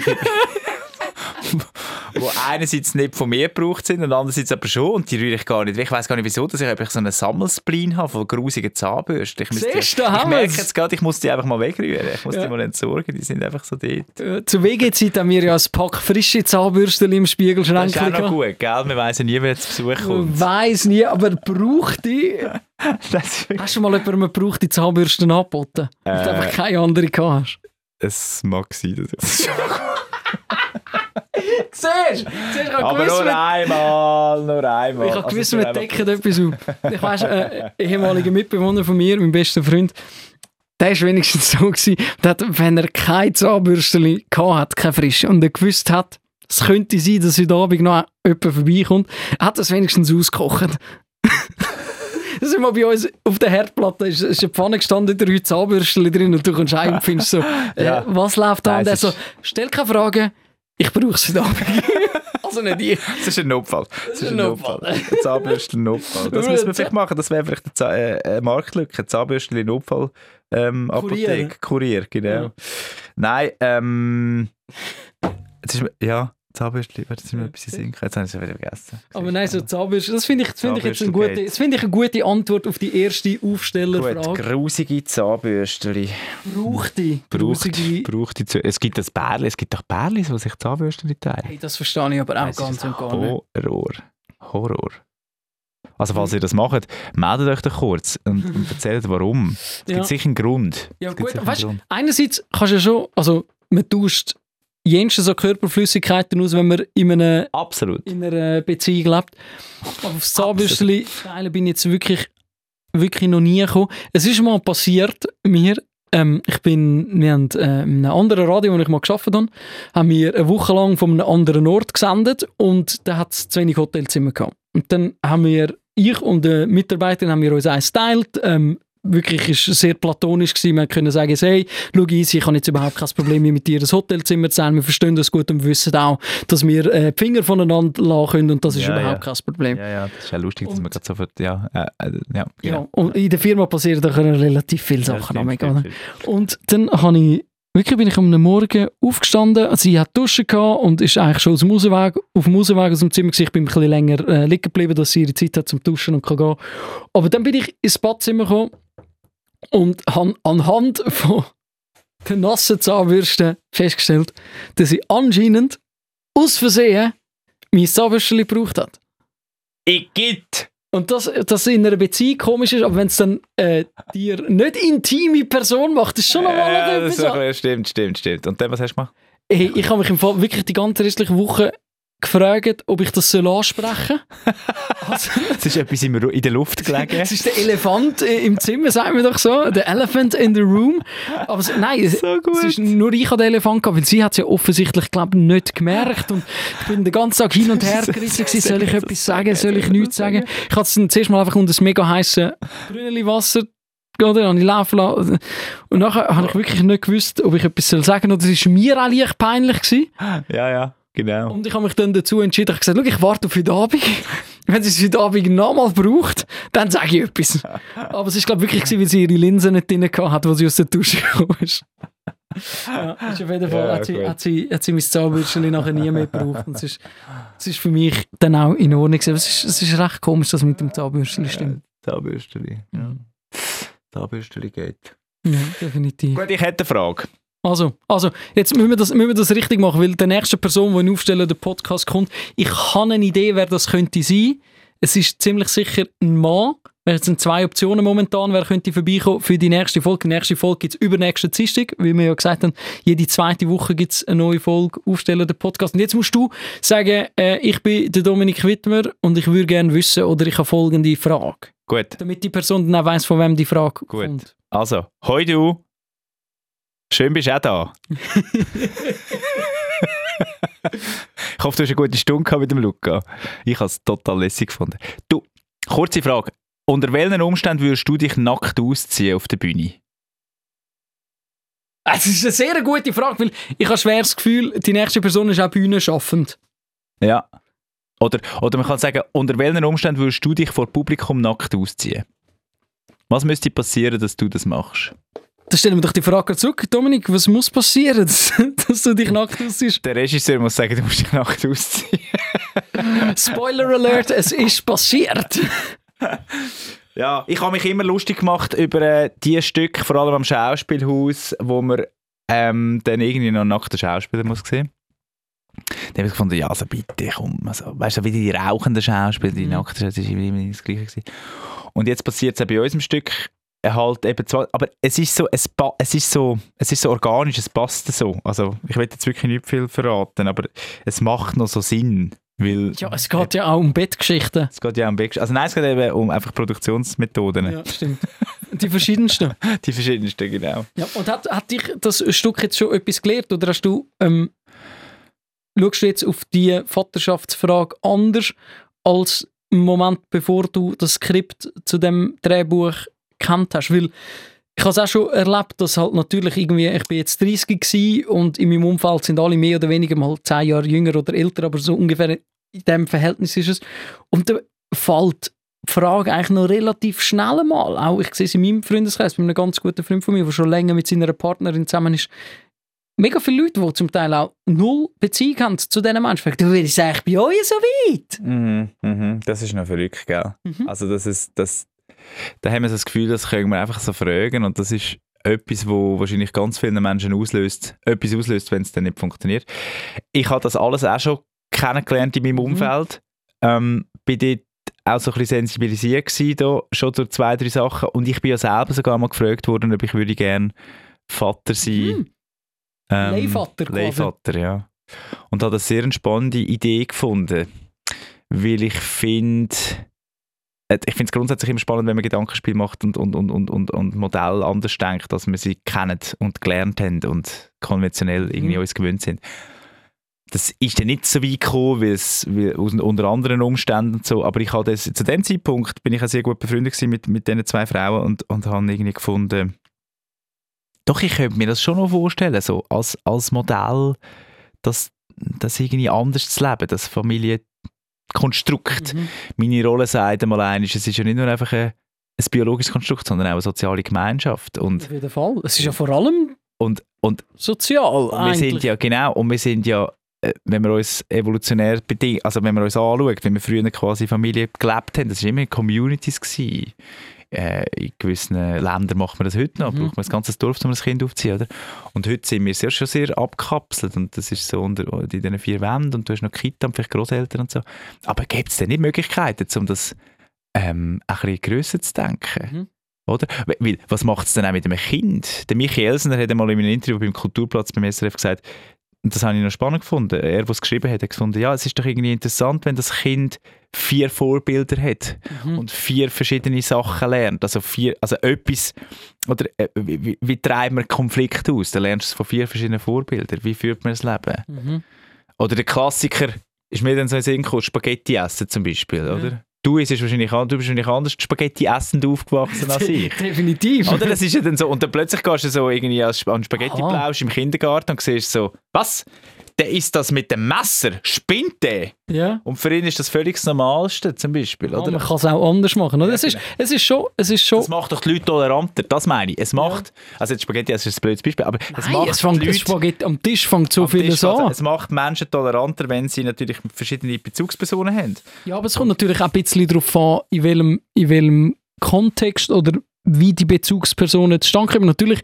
wo einerseits nicht von mir gebraucht sind und andererseits aber schon und die rühre ich gar nicht weg. Ich weiß gar nicht wieso, dass ich einfach so einen Sammelsplin habe von grusigen Zahnbürsten. Ich, müsste- Siehst ich merke jetzt gerade, ich muss die einfach mal wegrühren. Ich muss Ja. die mal entsorgen, die sind einfach so dort. Äh, Zu WG-Zeit haben wir ja ein Pack frische Zahnbürsten im Das Spiegelschrank ist auch noch gut, gell? Wir weiss ja nie, wer zu Besuch kommt. Ich weiss nie, aber braucht die. Das, Hast du mal jemandem gebraucht, die Zahnbürsten angeboten? Weil du Äh. einfach keine andere hast. es mag sein, dass ich Siehst du? Aber gewusst, nur einmal, nur einmal. Ich habe Also, gewusst, wir decken etwas auf. Ich weiss, äh, ein ehemaliger Mitbewohner von mir, mein bester Freund, der war wenigstens so, gewesen, dass, wenn er kein Zahnbürstchen gehabt hat, keine frische, und er gewusst hat, es könnte sein, dass heute Abend noch jemand vorbeikommt, hat er es wenigstens ausgekocht. Das ist mal bei uns auf der Herdplatte, ist, ist eine Pfanne gestanden, drei Zahnbürstchen drin und du kommst heim und findest so, äh, Ja. was läuft da? Nein, Und er es so, stell keine Frage, ich brauche es heute Abend. also nicht ich. Das ist ein Notfall. Das ist ein Notfall. Ein Zahnbürsten-Notfall. Das Nur müssen wir vielleicht machen. Das wäre vielleicht eine, äh, eine Marktlücke. Zahnbürsten-Notfall. Ähm, Kurier. Apotheke. Kurier, genau. Ja. Nein, ähm. Jetzt ist ja, Zahnbürsten. Warte, jetzt ist mir etwas in Sinn. Jetzt habe ich es wieder vergessen. Aber nein, so Zahnbürste, das finde ich, das finde ich jetzt eine gute, geht. das finde ich eine gute Antwort auf die erste Gut, Aufstellerfrage. grusige Zahnbürsten. Braucht die Braucht, die Es gibt das Bärli, es gibt doch Bärli, die sich Zahnbürsten teilen. Hey, das verstehe ich aber auch Es ganz und gar nicht. Horror. Horror. Also falls ihr das macht, meldet euch doch kurz und, und erzählt warum. Es Ja. gibt sicher einen Grund. Ja gut, weißt einerseits kannst du ja schon, also man tauscht jenste so Körperflüssigkeiten aus, wenn man in, einem, Absolut. in einer Beziehung lebt. Aber aufs Zahnbürstchen teilen bin ich jetzt wirklich, wirklich noch nie gekommen. Es ist mal passiert mir, ähm, ich bin, wir haben äh, in einem anderen Radio, wo ich mal gearbeitet habe, haben wir eine Woche lang von einem anderen Ort gesendet und da hat es zu wenig Hotelzimmer gehabt. Und dann haben wir, ich und die Mitarbeiterin haben wir uns eins geteilt, ähm, wirklich ist sehr platonisch gewesen. Wir können sagen, hey, schau easy, ich habe jetzt überhaupt kein Problem mit dir ein Hotelzimmer zu sein. Wir verstehen das gut und wissen auch, dass wir äh, die Finger voneinander lassen können und das ist Ja, überhaupt ja. kein Problem. Ja, ja, das ist ja lustig, dass Und- man gerade sofort, ja, äh, äh, ja, Ja, genau. und in der Firma passieren da können relativ viele Sachen. damit, stimmt. Und dann habe ich, wirklich bin ich am Morgen aufgestanden, also sie hat Duschen gehabt und ist eigentlich schon aus dem Rausweg, auf dem Rausweg aus dem Zimmer gewesen. Ich bin ein bisschen länger äh, liegen geblieben, dass sie ihre Zeit hat zum Duschen und kann gehen. Aber dann bin ich ins Badzimmer gekommen und habe anhand von den nassen Zahnbürsten festgestellt, dass sie anscheinend aus Versehen mein Zahnbürstchen gebraucht hat. Ich gibt! Und das, das in einer Beziehung komisch ist, aber wenn es dann äh, dir nicht intime Person macht, ist schon nochmal Ja, etwas. stimmt, stimmt, stimmt. Und dann, was hast du gemacht? Hey, ich habe mich im Fall wirklich die ganze restliche Woche gefragt, ob ich das soll ansprechen soll. Also, Es ist etwas in in der Luft gelegen. es ist der Elefant im Zimmer, sagen wir doch so. Der Elephant in the room. Aber es, nein, es, So gut. es ist nur ich an den Elefant gehabt, weil sie hat es ja offensichtlich, glaube ich, nicht gemerkt. Und ich bin den ganzen Tag hin und her gerissen. Soll ich etwas sagen? Soll ich nichts sagen? Ich hatte es dann zuerst mal einfach unter das mega heiße Brünneli Wasser oder habe ich laufen lassen. Und nachher habe ich wirklich nicht gewusst, ob ich etwas soll sagen oder es war mir auch leicht peinlich. Gewesen. Ja, ja, genau. Und ich habe mich dann dazu entschieden, ich habe gesagt, ich warte auf heute Abend. Wenn sie es heute Abend nochmal braucht, dann sage ich etwas. Aber es war glaube ich wirklich, weil sie ihre Linsen nicht drin hatte, als sie aus der Dusche gekommen ist. Ja, ist auf jeden Fall Ja, hat, sie, hat, sie, hat sie mein Zahnbürstchen nachher nie mehr gebraucht. Und es ist, es ist für mich dann auch in Ordnung. Es ist, es ist recht komisch, dass mit dem Zahnbürstchen stimmt. Zahnbürsteli. Ja. Zahnbürsteli geht. Ja, definitiv. Gut, ich hätte eine Frage. Also, also jetzt müssen wir, das, müssen wir das richtig machen, weil die nächste Person, die Aufstellen der Podcast kommt, ich habe eine Idee, wer das könnte sein. Es ist ziemlich sicher ein Mann. Es sind zwei Optionen momentan, wer könnte vorbeikommen für die nächste Folge. Die nächste Folge gibt es übernächsten Dienstag, wie wir ja gesagt haben, jede zweite Woche gibt es eine neue Folge Aufstellen der Podcast. Und jetzt musst du sagen, äh, ich bin der Dominik Wittmer und ich würde gerne wissen, oder ich habe folgende Frage. Gut, Damit die Person dann auch weiss, von wem die Frage Gut. kommt. also, hoi du. Schön bist du auch da. ich hoffe, du hast eine gute Stunde gehabt mit dem Luca. Ich habe es total lässig gefunden. Du, kurze Frage. Unter welchen Umständen würdest du dich nackt ausziehen auf der Bühne? Es ist eine sehr gute Frage, weil ich habe schwer das Gefühl, die nächste Person ist auch bühnenschaffend. Ja. Oder, oder man kann sagen, unter welchen Umständen würdest du dich vor Publikum nackt ausziehen? Was müsste passieren, dass du das machst? Dann stellen wir doch die Frage zurück. Dominik, was muss passieren, dass, du dich nackt ausziehst? Der Regisseur muss sagen, du musst dich nackt ausziehen. Spoiler Alert, es ist passiert. Ja, ich habe mich immer lustig gemacht über äh, die Stücke, vor allem am Schauspielhaus, wo man ähm, dann irgendwie noch nackten Schauspieler muss sehen. Dann habe ich gefunden, ja, also bitte, komm, also, weißt du, wie die rauchenden Schauspieler, die Mhm. nackten, das ist immer das Gleiche gewesen. Und jetzt passiert es auch bei unserem Stück halt eben zwar, aber es ist so, es, es ist so, es ist so organisch, es passt so. Also ich will jetzt wirklich nicht viel verraten, aber es macht noch so Sinn, weil Ja, es geht ja auch um Bettgeschichten. es geht ja um Back- Also nein, es geht eben um einfach Produktionsmethoden. Ja, stimmt. Die verschiedensten. Die verschiedensten, genau. Ja, und hat, hat dich das Stück jetzt schon etwas gelehrt? Oder hast du, ähm, schaust du jetzt auf die Vaterschaftsfrage anders als im Moment, bevor du das Skript zu dem Drehbuch kennt hast? Weil ich habe es auch schon erlebt, dass halt natürlich irgendwie, ich bin jetzt 30 gewesen und in meinem Umfeld sind alle mehr oder weniger mal 10 Jahre jünger oder älter, aber so ungefähr in dem Verhältnis ist es. Und da fällt die Frage eigentlich noch relativ schnell mal. Auch ich sehe es in meinem Freundeskreis, bei einem ganz guten Freund von mir, der schon länger mit seiner Partnerin zusammen ist. Mega viele Leute, die zum Teil auch null Beziehung haben zu diesen Menschen. Fragen, Du, es eigentlich bei euch so weit? Mhm, mhm. Das ist noch verrückt, gell? Mhm. Also das ist, das, da haben wir so das Gefühl, das können wir einfach so fragen und das ist etwas, wo wahrscheinlich ganz vielen Menschen auslöst, etwas auslöst, wenn es dann nicht funktioniert. Ich habe das alles auch schon kennengelernt in meinem Mhm. Umfeld. Ähm, bin dort auch so ein bisschen sensibilisiert gewesen, da, schon durch zwei, drei Sachen und ich bin ja selber sogar mal gefragt worden, ob ich würde gerne Vater sein Hm. Ähm, Leihvater. Leihvater, ja. Und habe eine sehr spannende Idee gefunden, weil ich finde, ich finde es grundsätzlich immer spannend, wenn man Gedankenspiel macht und, und, und, und, und, und Modell anders denkt, dass wir sie kennen und gelernt haben und konventionell irgendwie Mhm. uns gewöhnt sind. Das ist dann nicht so weit gekommen, weil es weil unter anderen Umständen und so, aber ich habe das, zu dem Zeitpunkt bin ich auch sehr gut befreundet mit, mit diesen zwei Frauen und, und habe irgendwie gefunden, doch, ich könnte mir das schon noch vorstellen, so als, als Modell, das, das irgendwie anders zu leben, das Familienkonstrukt Mhm. meine Rolle sagt einmal ein, es ist ja nicht nur einfach ein, ein biologisches Konstrukt, sondern auch eine soziale Gemeinschaft. Und, Auf jeden Fall. Es ist ja vor allem und, und, sozial und wir sind ja, genau, und wir sind ja, äh, wenn wir uns evolutionär bedingt, also wenn man uns anschaut, wenn wir früher quasi Familie gelebt haben, das war immer Communities. Gewesen. Äh, in gewissen Ländern macht man das heute noch, Mhm. braucht man ein ganzes Dorf, um ein Kind aufzuziehen, oder? Und heute sind wir sehr, schon sehr abgekapselt und das ist so unter, in diesen vier Wänden und du hast noch Kita und vielleicht Großeltern und so. Aber gibt es denn nicht Möglichkeiten, um das ähm, ein bisschen grösser zu denken? Mhm. Oder? Weil, was macht es denn auch mit einem Kind? Der Michi Elsner hat einmal in einem Interview beim Kulturplatz beim SRF gesagt, und das habe ich noch spannend gefunden, er, der es geschrieben hat, hat gefunden, ja, es ist doch irgendwie interessant, wenn das Kind vier Vorbilder hat Mhm. und vier verschiedene Sachen lernt. Also, vier, also etwas, oder äh, wie, wie, treibt man Konflikte aus? Da lernst du es von vier verschiedenen Vorbildern. Wie führt man das Leben? Mhm. Oder der Klassiker ist mir dann so in den Sinn gekommen, Spaghetti essen zum Beispiel, Mhm. oder? Du, isst wahrscheinlich, du bist wahrscheinlich anders Spaghetti essend aufgewachsen als ich. Definitiv. Oder das ist ja dann so, und dann plötzlich gehst du so irgendwie an Spaghetti Aha. Plausch im Kindergarten und siehst so, was? Der isst das mit dem Messer? Spinnt der? Ja. Und für ihn ist das völlig das Normalste zum Beispiel, Ja, oder? man kann es auch anders machen. Oder? Ja, es, ist, genau. es ist schon... Es ist schon Das macht doch die Leute toleranter, das meine ich. Es macht, also jetzt Spaghetti das ist ein blödes Beispiel, aber es Nein, macht es fängt, es Leute fängt, am Tisch fängt so also, an. Es macht Menschen toleranter, wenn sie natürlich verschiedene Bezugspersonen haben. Ja, aber es kommt natürlich auch ein bisschen darauf an, in welchem, in welchem Kontext oder wie die Bezugspersonen zustande kommen. Natürlich,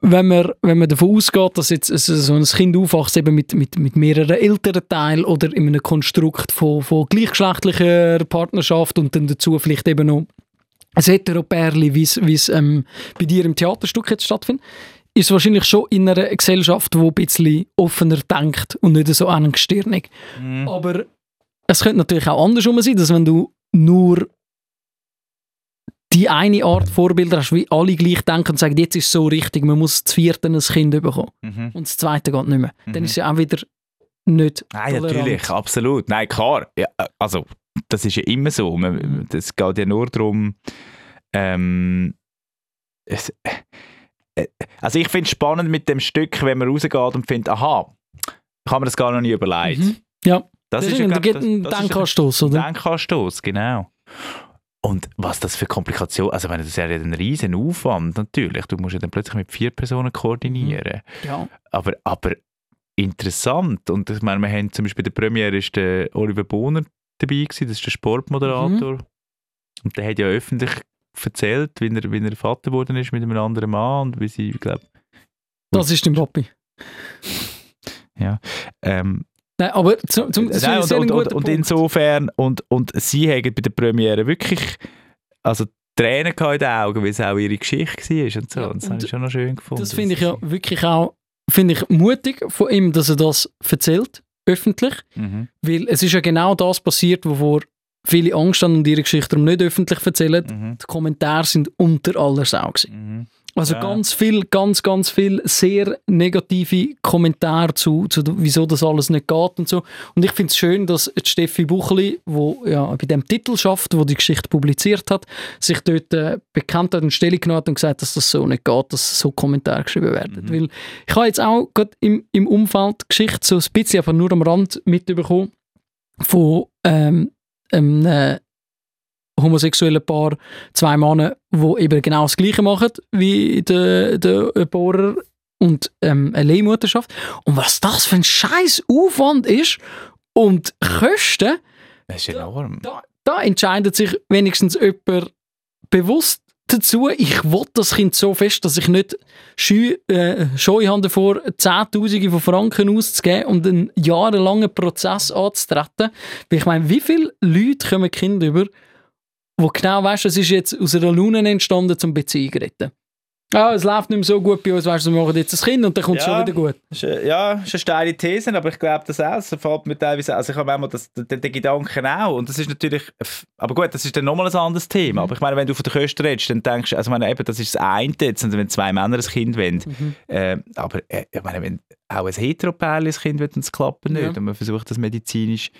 wenn man, wenn man davon ausgeht, dass jetzt so ein Kind aufwächst eben mit, mit, mit mehreren Elternteilen oder in einem Konstrukt von, von gleichgeschlechtlicher Partnerschaft und dann dazu vielleicht eben noch ein Heteropärli, wie es- ähm, bei dir im Theaterstück jetzt stattfindet, ist wahrscheinlich schon in einer Gesellschaft, die ein bisschen offener denkt und nicht so engstirnig. Aber es könnte natürlich auch andersrum sein, dass wenn du nur die eine Art Vorbilder hast, wie alle gleich denken und sagen, jetzt ist es so richtig, man muss das vierte ein Kind bekommen Mhm. und das zweite geht nicht mehr. Mhm. Dann ist es ja auch wieder nicht Nein, tolerant. natürlich, absolut. Nein, klar. Ja, äh, also, das ist ja immer so. Man- Das geht ja nur darum, ähm, es, äh, also ich finde es spannend mit dem Stück, wenn man rausgeht und findet, aha, ich habe mir das gar noch nie überlegt. Mhm. Ja, Das, das, ist ist ja, ein, glaub, das, das, das Denkanstoß, oder? Denkanstoß, genau. Und was das für Komplikationen, also wenn das ist ja ein riesen Aufwand natürlich, du musst ja dann plötzlich mit vier Personen koordinieren. Ja. Aber, aber interessant. Und ich meine, wir haben zum Beispiel bei der Premiere ist der Oliver Bohner dabei gewesen, das ist der Sportmoderator. Mhm. Und der hat ja öffentlich erzählt, wie er, wie er Vater geworden ist mit einem anderen Mann und wie sie, ich glaube, Das ist dein Papi. ähm, Nein, aber zum, zum, das Nein, ich und, und, und, insofern, und, und sie haben bei der Premiere wirklich, also Tränen in den Augen, weil es auch ihre Geschichte war und so. Ja, und das habe ich schon noch schön gefunden. Das finde ich ja wirklich auch finde ich mutig von ihm, dass er das erzählt, öffentlich. Mhm. Weil es ist ja genau das passiert, wovor viele Angst haben und ihre Geschichte darum nicht öffentlich erzählen. Mhm. Die Kommentare sind unter aller Sau. gewesen. Mhm. Also Ja. ganz viel, ganz, ganz viel sehr negative Kommentare zu, zu wieso das alles nicht geht und so. Und ich finde es schön, dass Steffi Buchli, wo ja bei dem Titel schafft, wo die Geschichte publiziert hat, sich dort äh, bekannt hat und Stellung genommen hat und gesagt, dass das so nicht geht, dass so Kommentare geschrieben werden. Mhm. Weil ich habe jetzt auch gerade im, im Umfeld Geschichte so ein bisschen, aber nur am Rand mitbekommen von ähm, einem äh, homosexuellen Paar, zwei Männer, die eben genau das Gleiche machen wie der, der Bohrer und ähm, eine Leihmutterschaft. Und was das für ein scheiß Aufwand ist und Kosten, Das ist enorm. da, da entscheidet sich wenigstens jemand bewusst dazu, ich will das Kind so fest, dass ich nicht scheu, äh, Scheu habe davor, Zehntausende von Franken auszugeben und einen jahrelangen Prozess anzutreten. Weil ich meine, wie viele Leute kommen Kinder über, wo genau weißt, es ist jetzt aus einer Laune entstanden zum Beziehung retten. Ah, es läuft nicht mehr so gut bei uns, weißt du, wir machen jetzt ein Kind und dann kommt es Ja. schon wieder gut. Ist, äh, Ja, ist eine steile These, aber ich glaube das auch. Es fällt mir teilweise, also ich habe manchmal das, den, den Gedanken auch. Und das ist natürlich, aber gut, das ist dann nochmal ein anderes Mhm. Thema. Aber ich meine, wenn du von der Kosten redest, dann denkst du, also ich meine, eben, das ist das eine jetzt, und wenn zwei Männer ein Kind wollen. Mhm. Äh, aber äh, ich meine, wenn auch ein Heteropärchen ein Kind will, dann es klappt nicht. Ja. Und man versucht das medizinisch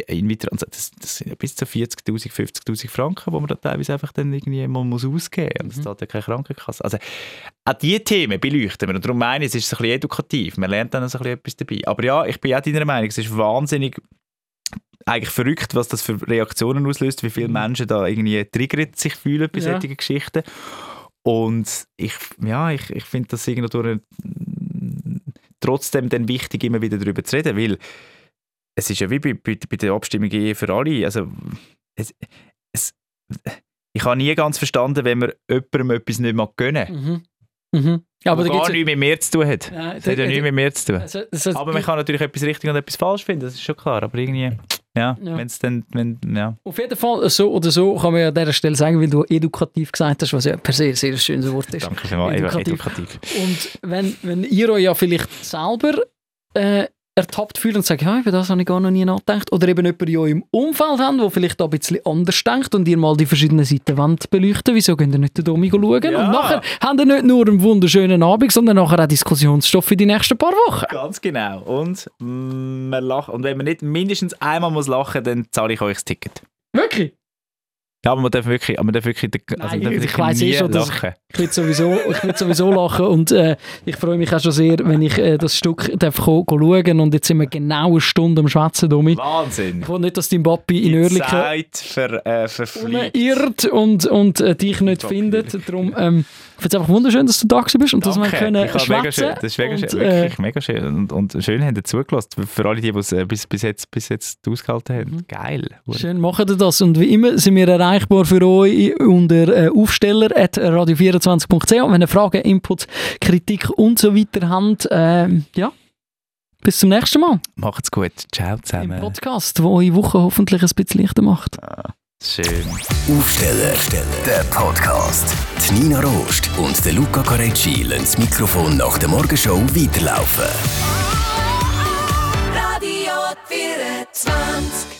in vitro, und so, das, das sind ja bis zu 40'000, 50'000 Franken, die man da teilweise einfach dann irgendwie mal muss ausgeben muss. Und das Mhm. zahlt ja keine Krankenkasse. Also auch diese Themen beleuchten wir. Und darum meine ich, es ist ein bisschen edukativ. Man lernt dann ein bisschen etwas dabei. Aber ja, ich bin auch deiner Meinung, es ist wahnsinnig eigentlich verrückt, was das für Reaktionen auslöst, wie viele Menschen da irgendwie triggert sich fühlen bei Mhm. Ja. solchen Geschichten. Und ich, ja, ich, ich finde das irgendwo durch, trotzdem dann wichtig, immer wieder darüber zu reden, weil es ist ja wie bei, bei, bei der Abstimmung für alle. Also, es, es, ich habe nie ganz verstanden, wenn man jemandem etwas nicht mag gönnen Mhm. Mhm. Ja, aber gar nichts mit mir zu tun hat. Es hat ja da- nichts mit mir zu tun. Also, also, Aber man kann natürlich etwas richtig und etwas falsch finden, das ist schon klar. Aber irgendwie, ja, Ja. wenn es dann, wenn, ja. Auf jeden Fall, so oder so kann man ja an dieser Stelle sagen, weil du edukativ gesagt hast, was ja per se ein sehr schönes Wort ist. Danke vielmals. Edukativ. edukativ. Und wenn, wenn ihr euch ja vielleicht selber äh, ertappt fühlt und sagt, ja, über das habe ich gar noch nie nachgedacht, oder eben jemand in eurem Umfeld habt, der vielleicht da ein bisschen anders denkt und ihr mal die verschiedenen Seiten wollt beleuchten wieso könnt ihr nicht den Domi schauen? Ja. Und nachher habt ihr nicht nur einen wunderschönen Abend, sondern nachher auch Diskussionsstoff für die nächsten paar Wochen. Ganz genau. Und, man lacht. und wenn man nicht mindestens einmal muss lachen dann zahle ich euch das Ticket. Wirklich? Ja, aber man darf wirklich, aber man darf wirklich, also Nein, ich wirklich weiss eh schon, dass- lachen. Ich würde sowieso, ich würd sowieso lachen und äh, ich freue mich auch schon sehr, wenn ich äh, das Stück darf ko schauen und jetzt sind wir genau eine Stunde am Schwätzen, Domi. Wahnsinn. Ich will nicht, dass dein Papi in Oerlikon Zeit ver, äh, verfliegt. irrt und, und äh, dich nicht Papi. findet. Darum ähm, ich finde es einfach wunderschön, dass du da bist und dass wir Danke. können Ich schwätzen. das ist mega und, schön, äh, wirklich mega schön. Und, und schön haben ihr zugelassen. Für alle, die die es äh, bis, bis, jetzt, bis jetzt ausgehalten haben. Mhm. Geil. Schön machen ihr das. Und wie immer sind wir erreichbar für euch unter äh, aufsteller.radio24.ch. Wenn ihr Fragen, Inputs, Kritik und so weiter habt, ähm, ja, bis zum nächsten Mal Macht's gut. Ciao im zusammen. Podcast, wo eure Woche hoffentlich ein bisschen leichter macht. Schön. Aufsteller, der Podcast. Die Nina Rost und der Luca Carecci lassen das Mikrofon nach der Morgenshow weiterlaufen. Radio 24